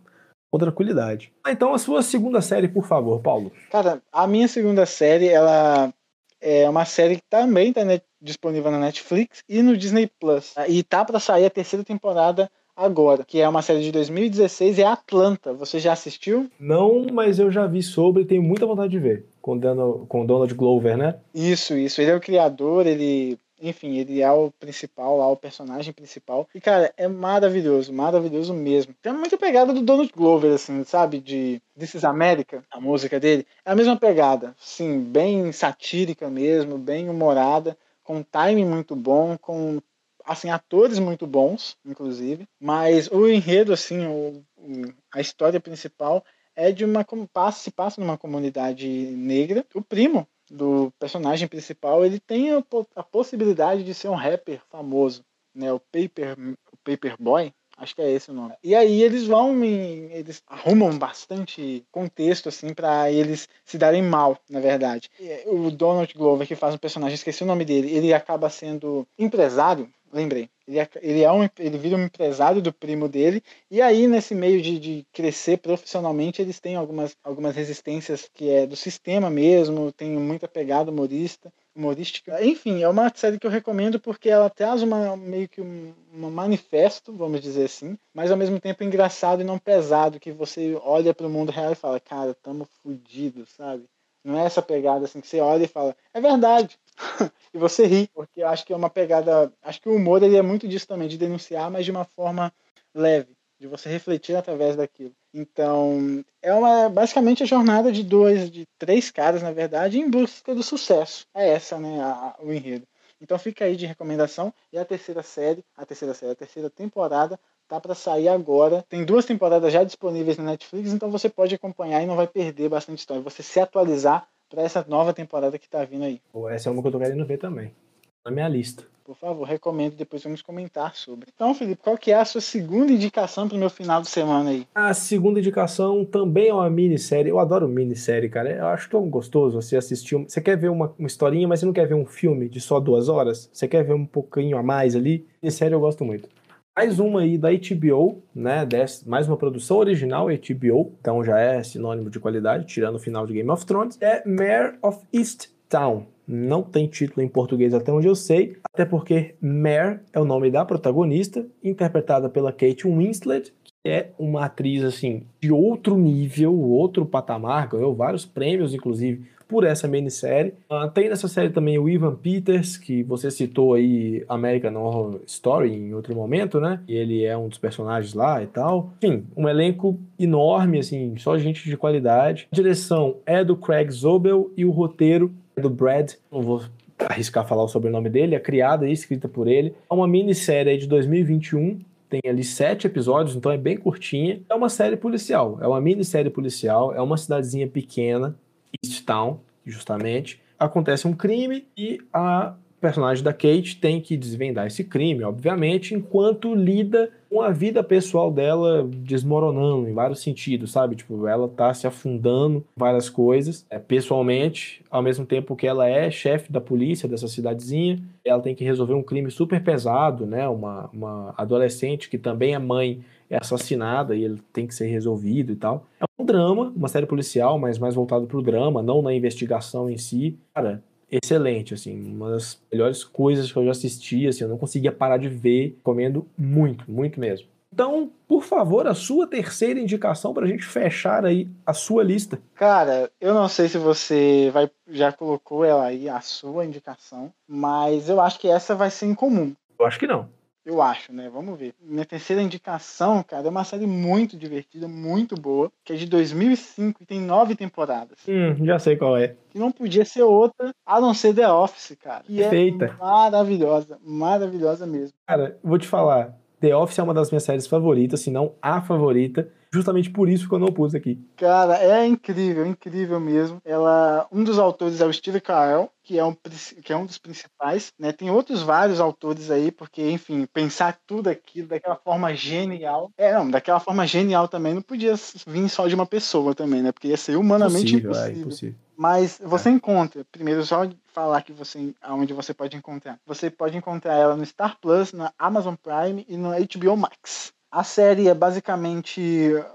com tranquilidade. Então, a sua segunda série, por favor, Paulo. Cara, a minha segunda série, ela é uma série que também tá disponível na Netflix e no Disney Plus. E tá para sair a terceira temporada agora, que é uma série de 2016, é Atlanta. Você já assistiu? Não, mas eu já vi sobre e tenho muita vontade de ver. Com, Donald, com Donald Glover, né? Isso, isso. Ele é o criador, ele. Enfim, ele é o principal lá, o personagem principal. E, cara, é maravilhoso, maravilhoso mesmo. Tem muita pegada do Donald Glover, assim, sabe? De This is America, a música dele. É a mesma pegada, sim, bem satírica mesmo, bem humorada, com um time muito bom, com assim, atores muito bons, inclusive, mas o enredo, assim, o, o, a história principal é de uma passa, se passa numa comunidade negra. O primo do personagem principal, ele tem a, a possibilidade de ser um rapper famoso, né? O Paper, o Paper Boy, Acho que é esse o nome. E aí eles vão em, eles arrumam bastante contexto assim para eles se darem mal, na verdade. O Donald Glover que faz um personagem, esqueci o nome dele, ele acaba sendo empresário lembrei. Ele é, ele é um, ele vira um empresário do primo dele, e aí nesse meio de, de crescer profissionalmente, eles têm algumas, algumas resistências que é do sistema mesmo, tem muita pegada humorista, humorística. Enfim, é uma série que eu recomendo porque ela traz uma meio que um, um manifesto, vamos dizer assim, mas ao mesmo tempo engraçado e não pesado, que você olha para o mundo real e fala, cara, tamo fudido, sabe? Não é essa pegada assim que você olha e fala, é verdade. e você ri, porque eu acho que é uma pegada. Acho que o humor ele é muito disso também, de denunciar, mas de uma forma leve, de você refletir através daquilo. Então, é uma basicamente a jornada de dois, de três caras, na verdade, em busca do sucesso. É essa, né, a, o enredo. Então fica aí de recomendação. E a terceira série, a terceira série, a terceira temporada tá para sair agora. Tem duas temporadas já disponíveis na Netflix, então você pode acompanhar e não vai perder bastante história. Você se atualizar para essa nova temporada que tá vindo aí. Pô, essa é uma que eu tô querendo ver também. Na minha lista. Por favor, recomendo, depois vamos comentar sobre. Então, Felipe, qual que é a sua segunda indicação para o meu final de semana aí? A segunda indicação também é uma minissérie. Eu adoro minissérie, cara. Eu acho tão gostoso você assistir. Você quer ver uma, uma historinha, mas você não quer ver um filme de só duas horas? Você quer ver um pouquinho a mais ali? Minissérie eu gosto muito. Mais uma aí da HBO, né? Mais uma produção original HBO, então já é sinônimo de qualidade, tirando o final de Game of Thrones. É Mare of East Town. Não tem título em português até onde eu sei, até porque Mare é o nome da protagonista, interpretada pela Kate Winslet, que é uma atriz assim de outro nível, outro patamar, ganhou vários prêmios, inclusive por essa minissérie. Uh, tem nessa série também o Ivan Peters, que você citou aí American Horror Story em outro momento, né? E ele é um dos personagens lá e tal. Enfim, um elenco enorme, assim, só gente de qualidade. A direção é do Craig Zobel e o roteiro é do Brad. Não vou arriscar falar o sobrenome dele, é criada e escrita por ele. É uma minissérie de 2021, tem ali sete episódios, então é bem curtinha. É uma série policial, é uma minissérie policial, é uma cidadezinha pequena, East Town, justamente, acontece um crime e a O personagem da Kate tem que desvendar esse crime, obviamente, enquanto lida com a vida pessoal dela desmoronando em vários sentidos, sabe? Tipo, ela tá se afundando várias coisas, é, pessoalmente, ao mesmo tempo que ela é chefe da polícia dessa cidadezinha, ela tem que resolver um crime super pesado, né? Uma, uma adolescente que também é mãe é assassinada e ele tem que ser resolvido e tal. É um drama, uma série policial, mas mais voltado pro drama, não na investigação em si. Cara, excelente, assim, uma das melhores coisas que eu já assisti, assim, eu não conseguia parar de ver, comendo muito, muito mesmo. Então, por favor, a sua terceira indicação para a gente fechar aí a sua lista. Cara, eu não sei se você vai já colocou ela aí, a sua indicação, mas eu acho que essa vai ser incomum. Eu acho que não. Eu acho, né? Vamos ver. Minha terceira indicação, cara, é uma série muito divertida, muito boa, que é de 2005 e tem nove temporadas. Hum, já sei qual é. Que não podia ser outra a não ser The Office, cara. Que Perfeita. É maravilhosa, maravilhosa mesmo. Cara, vou te falar. The Office é uma das minhas séries favoritas, se não a favorita. Justamente por isso que eu não pus aqui. Cara, é incrível, incrível mesmo. Ela, um dos autores é o Steve Carell, que é um, que é um dos principais, né? Tem outros vários autores aí, porque, enfim, pensar tudo aquilo daquela forma genial. É, não, daquela forma genial também não podia vir só de uma pessoa também, né? Porque ia ser humanamente impossível. É, impossível. É, impossível. Mas você é. encontra, primeiro só falar que você aonde você pode encontrar. Você pode encontrar ela no Star Plus, na Amazon Prime e no HBO Max. A série é basicamente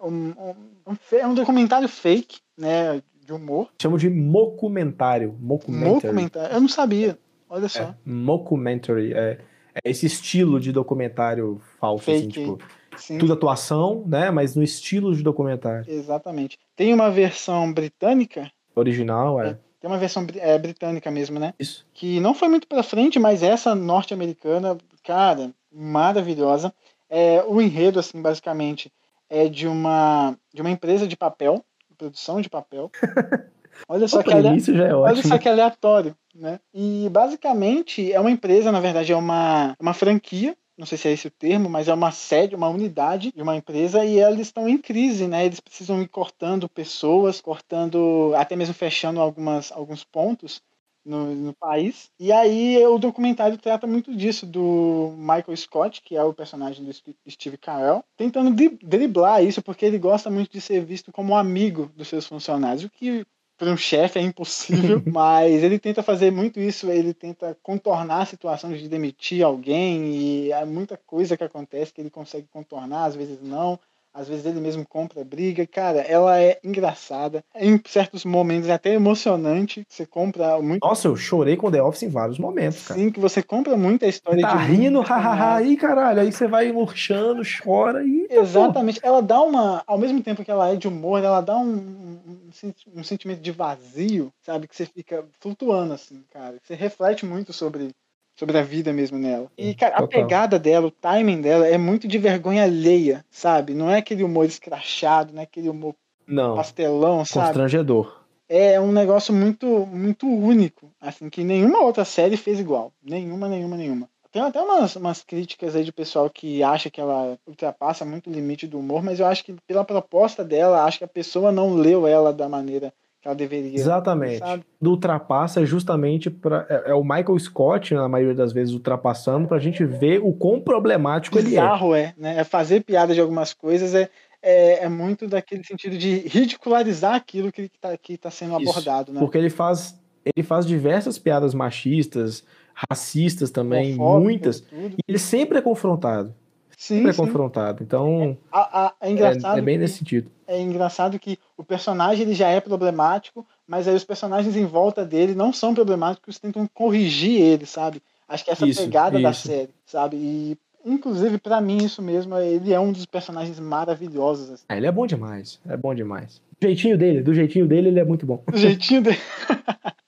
um, um, um, é um documentário fake, né, de humor. Chamo de mockumentário. Mockumentário. Eu não sabia. Olha só. É, mockumentary. É, é esse estilo de documentário falso, assim, fake, assim, tipo. Sim. Tudo atuação, né? Mas no estilo de documentário. Exatamente. Tem uma versão britânica. Original, é. é tem uma versão é, britânica mesmo, né? Isso. Que não foi muito pra frente, mas essa norte-americana, cara, maravilhosa. É, o enredo, assim, basicamente, é de uma, de uma empresa de papel, produção de papel. Olha só, que, ale... é Olha só que aleatório, né? E basicamente é uma empresa, na verdade, é uma, uma franquia não sei se é esse o termo, mas é uma sede, uma unidade de uma empresa e eles estão em crise, né? Eles precisam ir cortando pessoas, cortando, até mesmo fechando algumas, alguns pontos no, no, país. E aí o documentário trata muito disso, do Michael Scott, que é o personagem do Steve Carell, tentando driblar isso, porque ele gosta muito de ser visto como amigo dos seus funcionários, o que para um chefe é impossível, mas ele tenta fazer muito isso, ele tenta contornar a situação de demitir alguém e há muita coisa que acontece que ele consegue contornar, às vezes não às vezes ele mesmo compra briga. Cara, ela é engraçada. Em certos momentos é até emocionante. Você compra muito. Nossa, eu chorei com The Office em vários momentos, cara. Sim, que você compra muito a história tá de. Tá rindo, hahaha, aí caralho. Aí você vai murchando, chora e. Exatamente. Ela dá uma. Ao mesmo tempo que ela é de humor, ela dá um, um, um sentimento de vazio, sabe? Que você fica flutuando, assim, cara. Você reflete muito sobre sobre a vida mesmo nela. E, cara, Total. a pegada dela, o timing dela é muito de vergonha alheia, sabe? Não é aquele humor escrachado, não é aquele humor não. pastelão, sabe? Constrangedor. É um negócio muito, muito único, assim, que nenhuma outra série fez igual. Nenhuma, nenhuma, nenhuma. Tem até umas, umas críticas aí de pessoal que acha que ela ultrapassa muito o limite do humor, mas eu acho que pela proposta dela, acho que a pessoa não leu ela da maneira ela deveria. Exatamente. Sabe? Do ultrapassa é justamente para é, é, o Michael Scott, na maioria das vezes, ultrapassando para a gente ver o quão problemático Bizarro ele é. é, né? É fazer piada de algumas coisas é, é, é muito daquele sentido de ridicularizar aquilo que está que tá sendo Isso, abordado, né? Porque ele faz ele faz diversas piadas machistas, racistas também, muitas, e ele sempre é confrontado. Sim, sempre é confrontado. Então, é, a, a, é, engraçado é, é bem nesse sentido é engraçado que o personagem ele já é problemático, mas aí os personagens em volta dele não são problemáticos, tentam corrigir ele, sabe? Acho que essa isso, pegada isso. da série, sabe? E inclusive para mim isso mesmo, ele é um dos personagens maravilhosos. Assim. É, ele é bom demais, é bom demais. Do jeitinho dele, do jeitinho dele, ele é muito bom. Do jeitinho dele.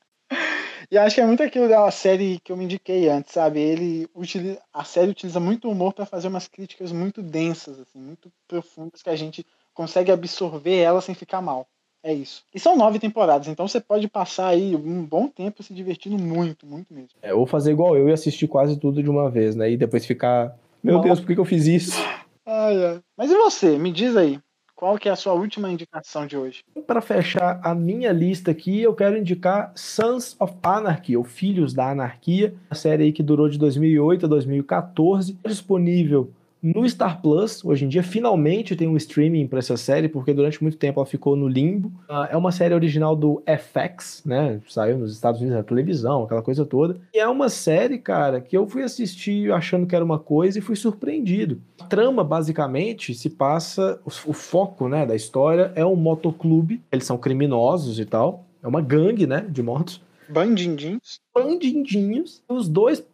E acho que é muito aquilo da série que eu me indiquei antes, sabe? Ele utiliza, a série utiliza muito humor para fazer umas críticas muito densas, assim, muito profundas que a gente consegue absorver ela sem ficar mal. É isso. E são nove temporadas, então você pode passar aí um bom tempo se divertindo muito, muito mesmo. É, ou fazer igual eu e assistir quase tudo de uma vez, né? E depois ficar, meu Deus, por que, eu fiz isso? Ai, ai. Mas e você? Me diz aí. Qual que é a sua última indicação de hoje? Para fechar a minha lista aqui, eu quero indicar Sons of Anarchy, ou Filhos da Anarquia, a série que durou de 2008 a 2014, disponível no Star Plus, hoje em dia, finalmente tem um streaming para essa série, porque durante muito tempo ela ficou no limbo. Uh, é uma série original do FX, né? Saiu nos Estados Unidos na televisão, aquela coisa toda. E é uma série, cara, que eu fui assistir achando que era uma coisa e fui surpreendido. A trama, basicamente, se passa. O, o foco né, da história é um motoclube. Eles são criminosos e tal. É uma gangue, né? De motos. Bandindinhos. Bandindinhos. Os dois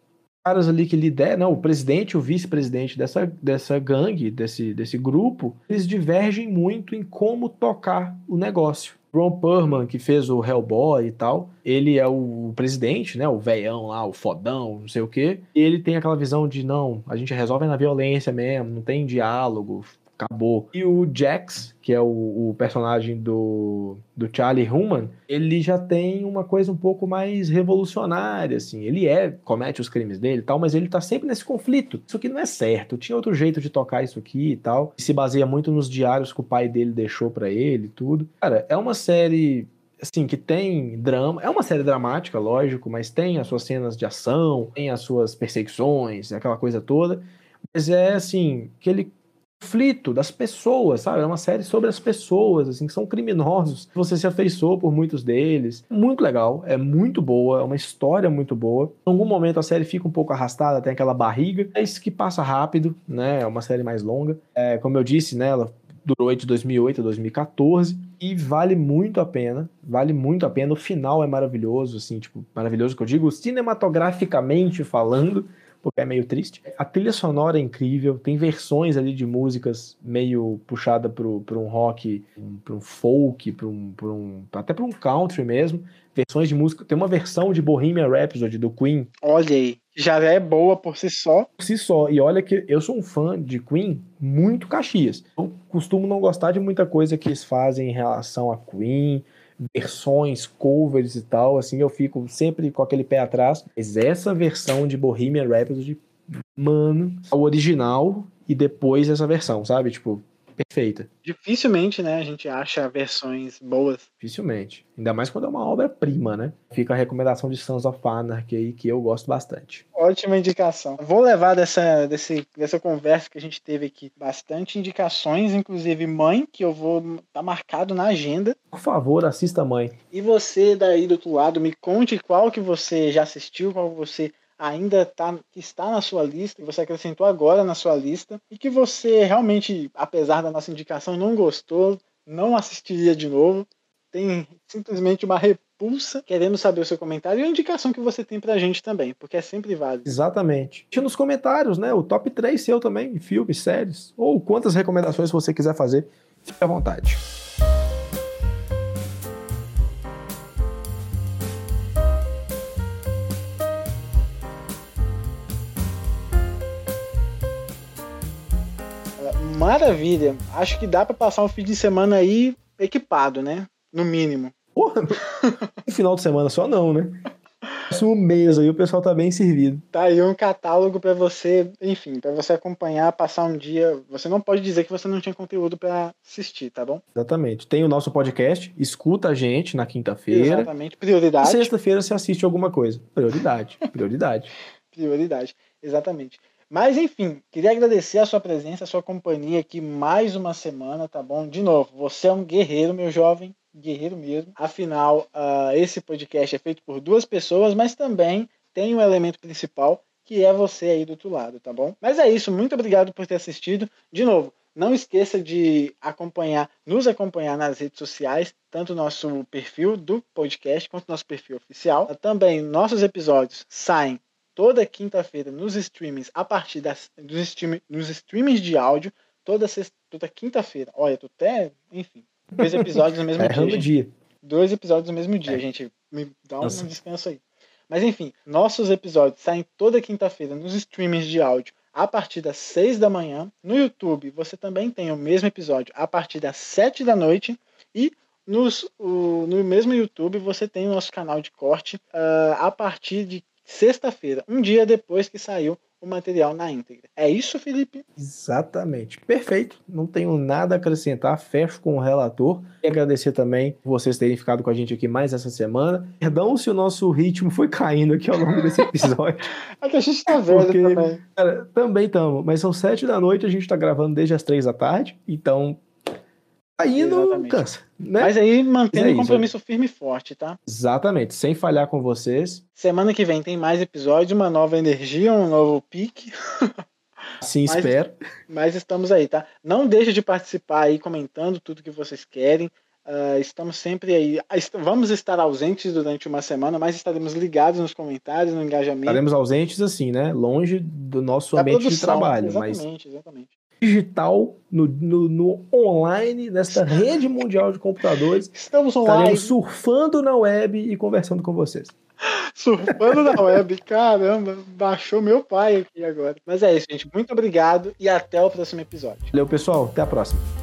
caras ali que lideram, não, o presidente o vice-presidente dessa, dessa gangue, desse, desse grupo, eles divergem muito em como tocar o negócio. Ron Perlman, que fez o Hellboy e tal, ele é o presidente, né? O veião lá, o fodão, não sei o quê. E ele tem aquela visão de, não, a gente resolve na violência mesmo, não tem diálogo, acabou. E o Jax, que é o, o, personagem do, do Charlie Human, ele já tem uma coisa um pouco mais revolucionária, assim. Ele é, comete os crimes dele e tal, mas ele tá sempre nesse conflito. Isso aqui não é certo, tinha outro jeito de tocar isso aqui e tal. E se baseia muito nos diários que o pai dele deixou para ele e tudo. Cara, é uma série assim, que tem drama. É uma série dramática, lógico, mas tem as suas cenas de ação, tem as suas perseguições, aquela coisa toda. Mas é assim, aquele conflito das pessoas, sabe? É uma série sobre as pessoas, assim, que são criminosos. Você se afeiçoou por muitos deles. Muito legal, é muito boa, é uma história muito boa. Em algum momento a série fica um pouco arrastada, tem aquela barriga, mas que passa rápido, né? É uma série mais longa. É, como eu disse, né? Ela durou de 2008 a 2014 e vale muito a pena, vale muito a pena. O final é maravilhoso, assim, tipo, maravilhoso que eu digo, cinematograficamente falando, porque é meio triste. A trilha sonora é incrível, tem versões ali de músicas meio puxada para um rock, para um folk, para um, um, até para um country mesmo. Versões de música. Tem uma versão de Bohemian Rhapsody do Queen. Olha aí, já é boa por si só. Por si só. E olha que eu sou um fã de Queen muito caxias. Eu costumo não gostar de muita coisa que eles fazem em relação a Queen versões, covers e tal, assim, eu fico sempre com aquele pé atrás. Mas essa versão de Bohemian Rhapsody, mano, o original e depois essa versão, sabe? Tipo, perfeita. Dificilmente, né, a gente acha versões boas. Dificilmente. Ainda mais quando é uma obra-prima, né? Fica a recomendação de Sons of Anarchy aí, que eu gosto bastante. Ótima indicação. Vou levar dessa, desse, dessa conversa que a gente teve aqui bastante indicações, inclusive Mãe, que eu vou tá marcado na agenda. Por favor, assista Mãe. E você daí do outro lado, me conte qual que você já assistiu, qual você ainda tá, está na sua lista, que você acrescentou agora na sua lista, e que você realmente, apesar da nossa indicação, não gostou, não assistiria de novo, tem simplesmente uma repulsa, querendo saber o seu comentário e a indicação que você tem pra gente também, porque é sempre válido. Exatamente. Deixa nos comentários, né? O top 3 seu também, filmes, séries, ou quantas recomendações você quiser fazer, fique à vontade. Maravilha. Acho que dá para passar um fim de semana aí equipado, né? No mínimo. Porra, no final de semana só não, né? Um mês aí o pessoal tá bem servido. Tá aí um catálogo para você, enfim, para você acompanhar, passar um dia. Você não pode dizer que você não tinha conteúdo para assistir, tá bom? Exatamente. Tem o nosso podcast, escuta a gente na quinta-feira. Exatamente, prioridade. Sexta-feira você assiste alguma coisa. Prioridade, prioridade. prioridade, exatamente. Mas enfim, queria agradecer a sua presença, a sua companhia aqui mais uma semana, tá bom? De novo, você é um guerreiro, meu jovem, guerreiro mesmo. Afinal, uh, esse podcast é feito por duas pessoas, mas também tem um elemento principal que é você aí do outro lado, tá bom? Mas é isso, muito obrigado por ter assistido. De novo, não esqueça de acompanhar, nos acompanhar nas redes sociais, tanto nosso perfil do podcast quanto nosso perfil oficial. Também nossos episódios saem toda quinta-feira nos streamings, a partir das, dos stream, nos streamings de áudio, toda, sexta, toda quinta-feira. Olha, tô até, enfim, dois episódios no mesmo é dia. dia. Dois episódios no mesmo dia, é. gente. Me dá um Nossa. descanso aí. Mas enfim, nossos episódios saem toda quinta-feira nos streamings de áudio a partir das 6 da manhã. No YouTube, você também tem o mesmo episódio a partir das 7 da noite. E nos, o, no mesmo YouTube, você tem o nosso canal de corte uh, a partir de sexta-feira, um dia depois que saiu o material na íntegra. É isso, Felipe? Exatamente. Perfeito. Não tenho nada a acrescentar. Fecho com o relator. E agradecer também vocês terem ficado com a gente aqui mais essa semana. Perdão se o nosso ritmo foi caindo aqui ao longo desse episódio. é que a gente tá velho Porque, também. Cara, também estamos. Mas são sete da noite, a gente tá gravando desde as três da tarde. Então, aí não cansa. Né? Mas aí mantendo o é compromisso firme e forte, tá? Exatamente, sem falhar com vocês. Semana que vem tem mais episódio, uma nova energia, um novo pique. Sim, mas, espero. Mas estamos aí, tá? Não deixe de participar aí, comentando tudo que vocês querem. Uh, estamos sempre aí. Vamos estar ausentes durante uma semana, mas estaremos ligados nos comentários, no engajamento. Estaremos ausentes assim, né? Longe do nosso da ambiente produção, de trabalho. Exatamente, mas... exatamente digital, no, no, no, online, nesta rede mundial de computadores. Estamos online. Estaremos surfando na web e conversando com vocês. surfando na web, caramba, baixou meu pai aqui agora. Mas é isso, gente. Muito obrigado e até o próximo episódio. Valeu, pessoal. Até a próxima.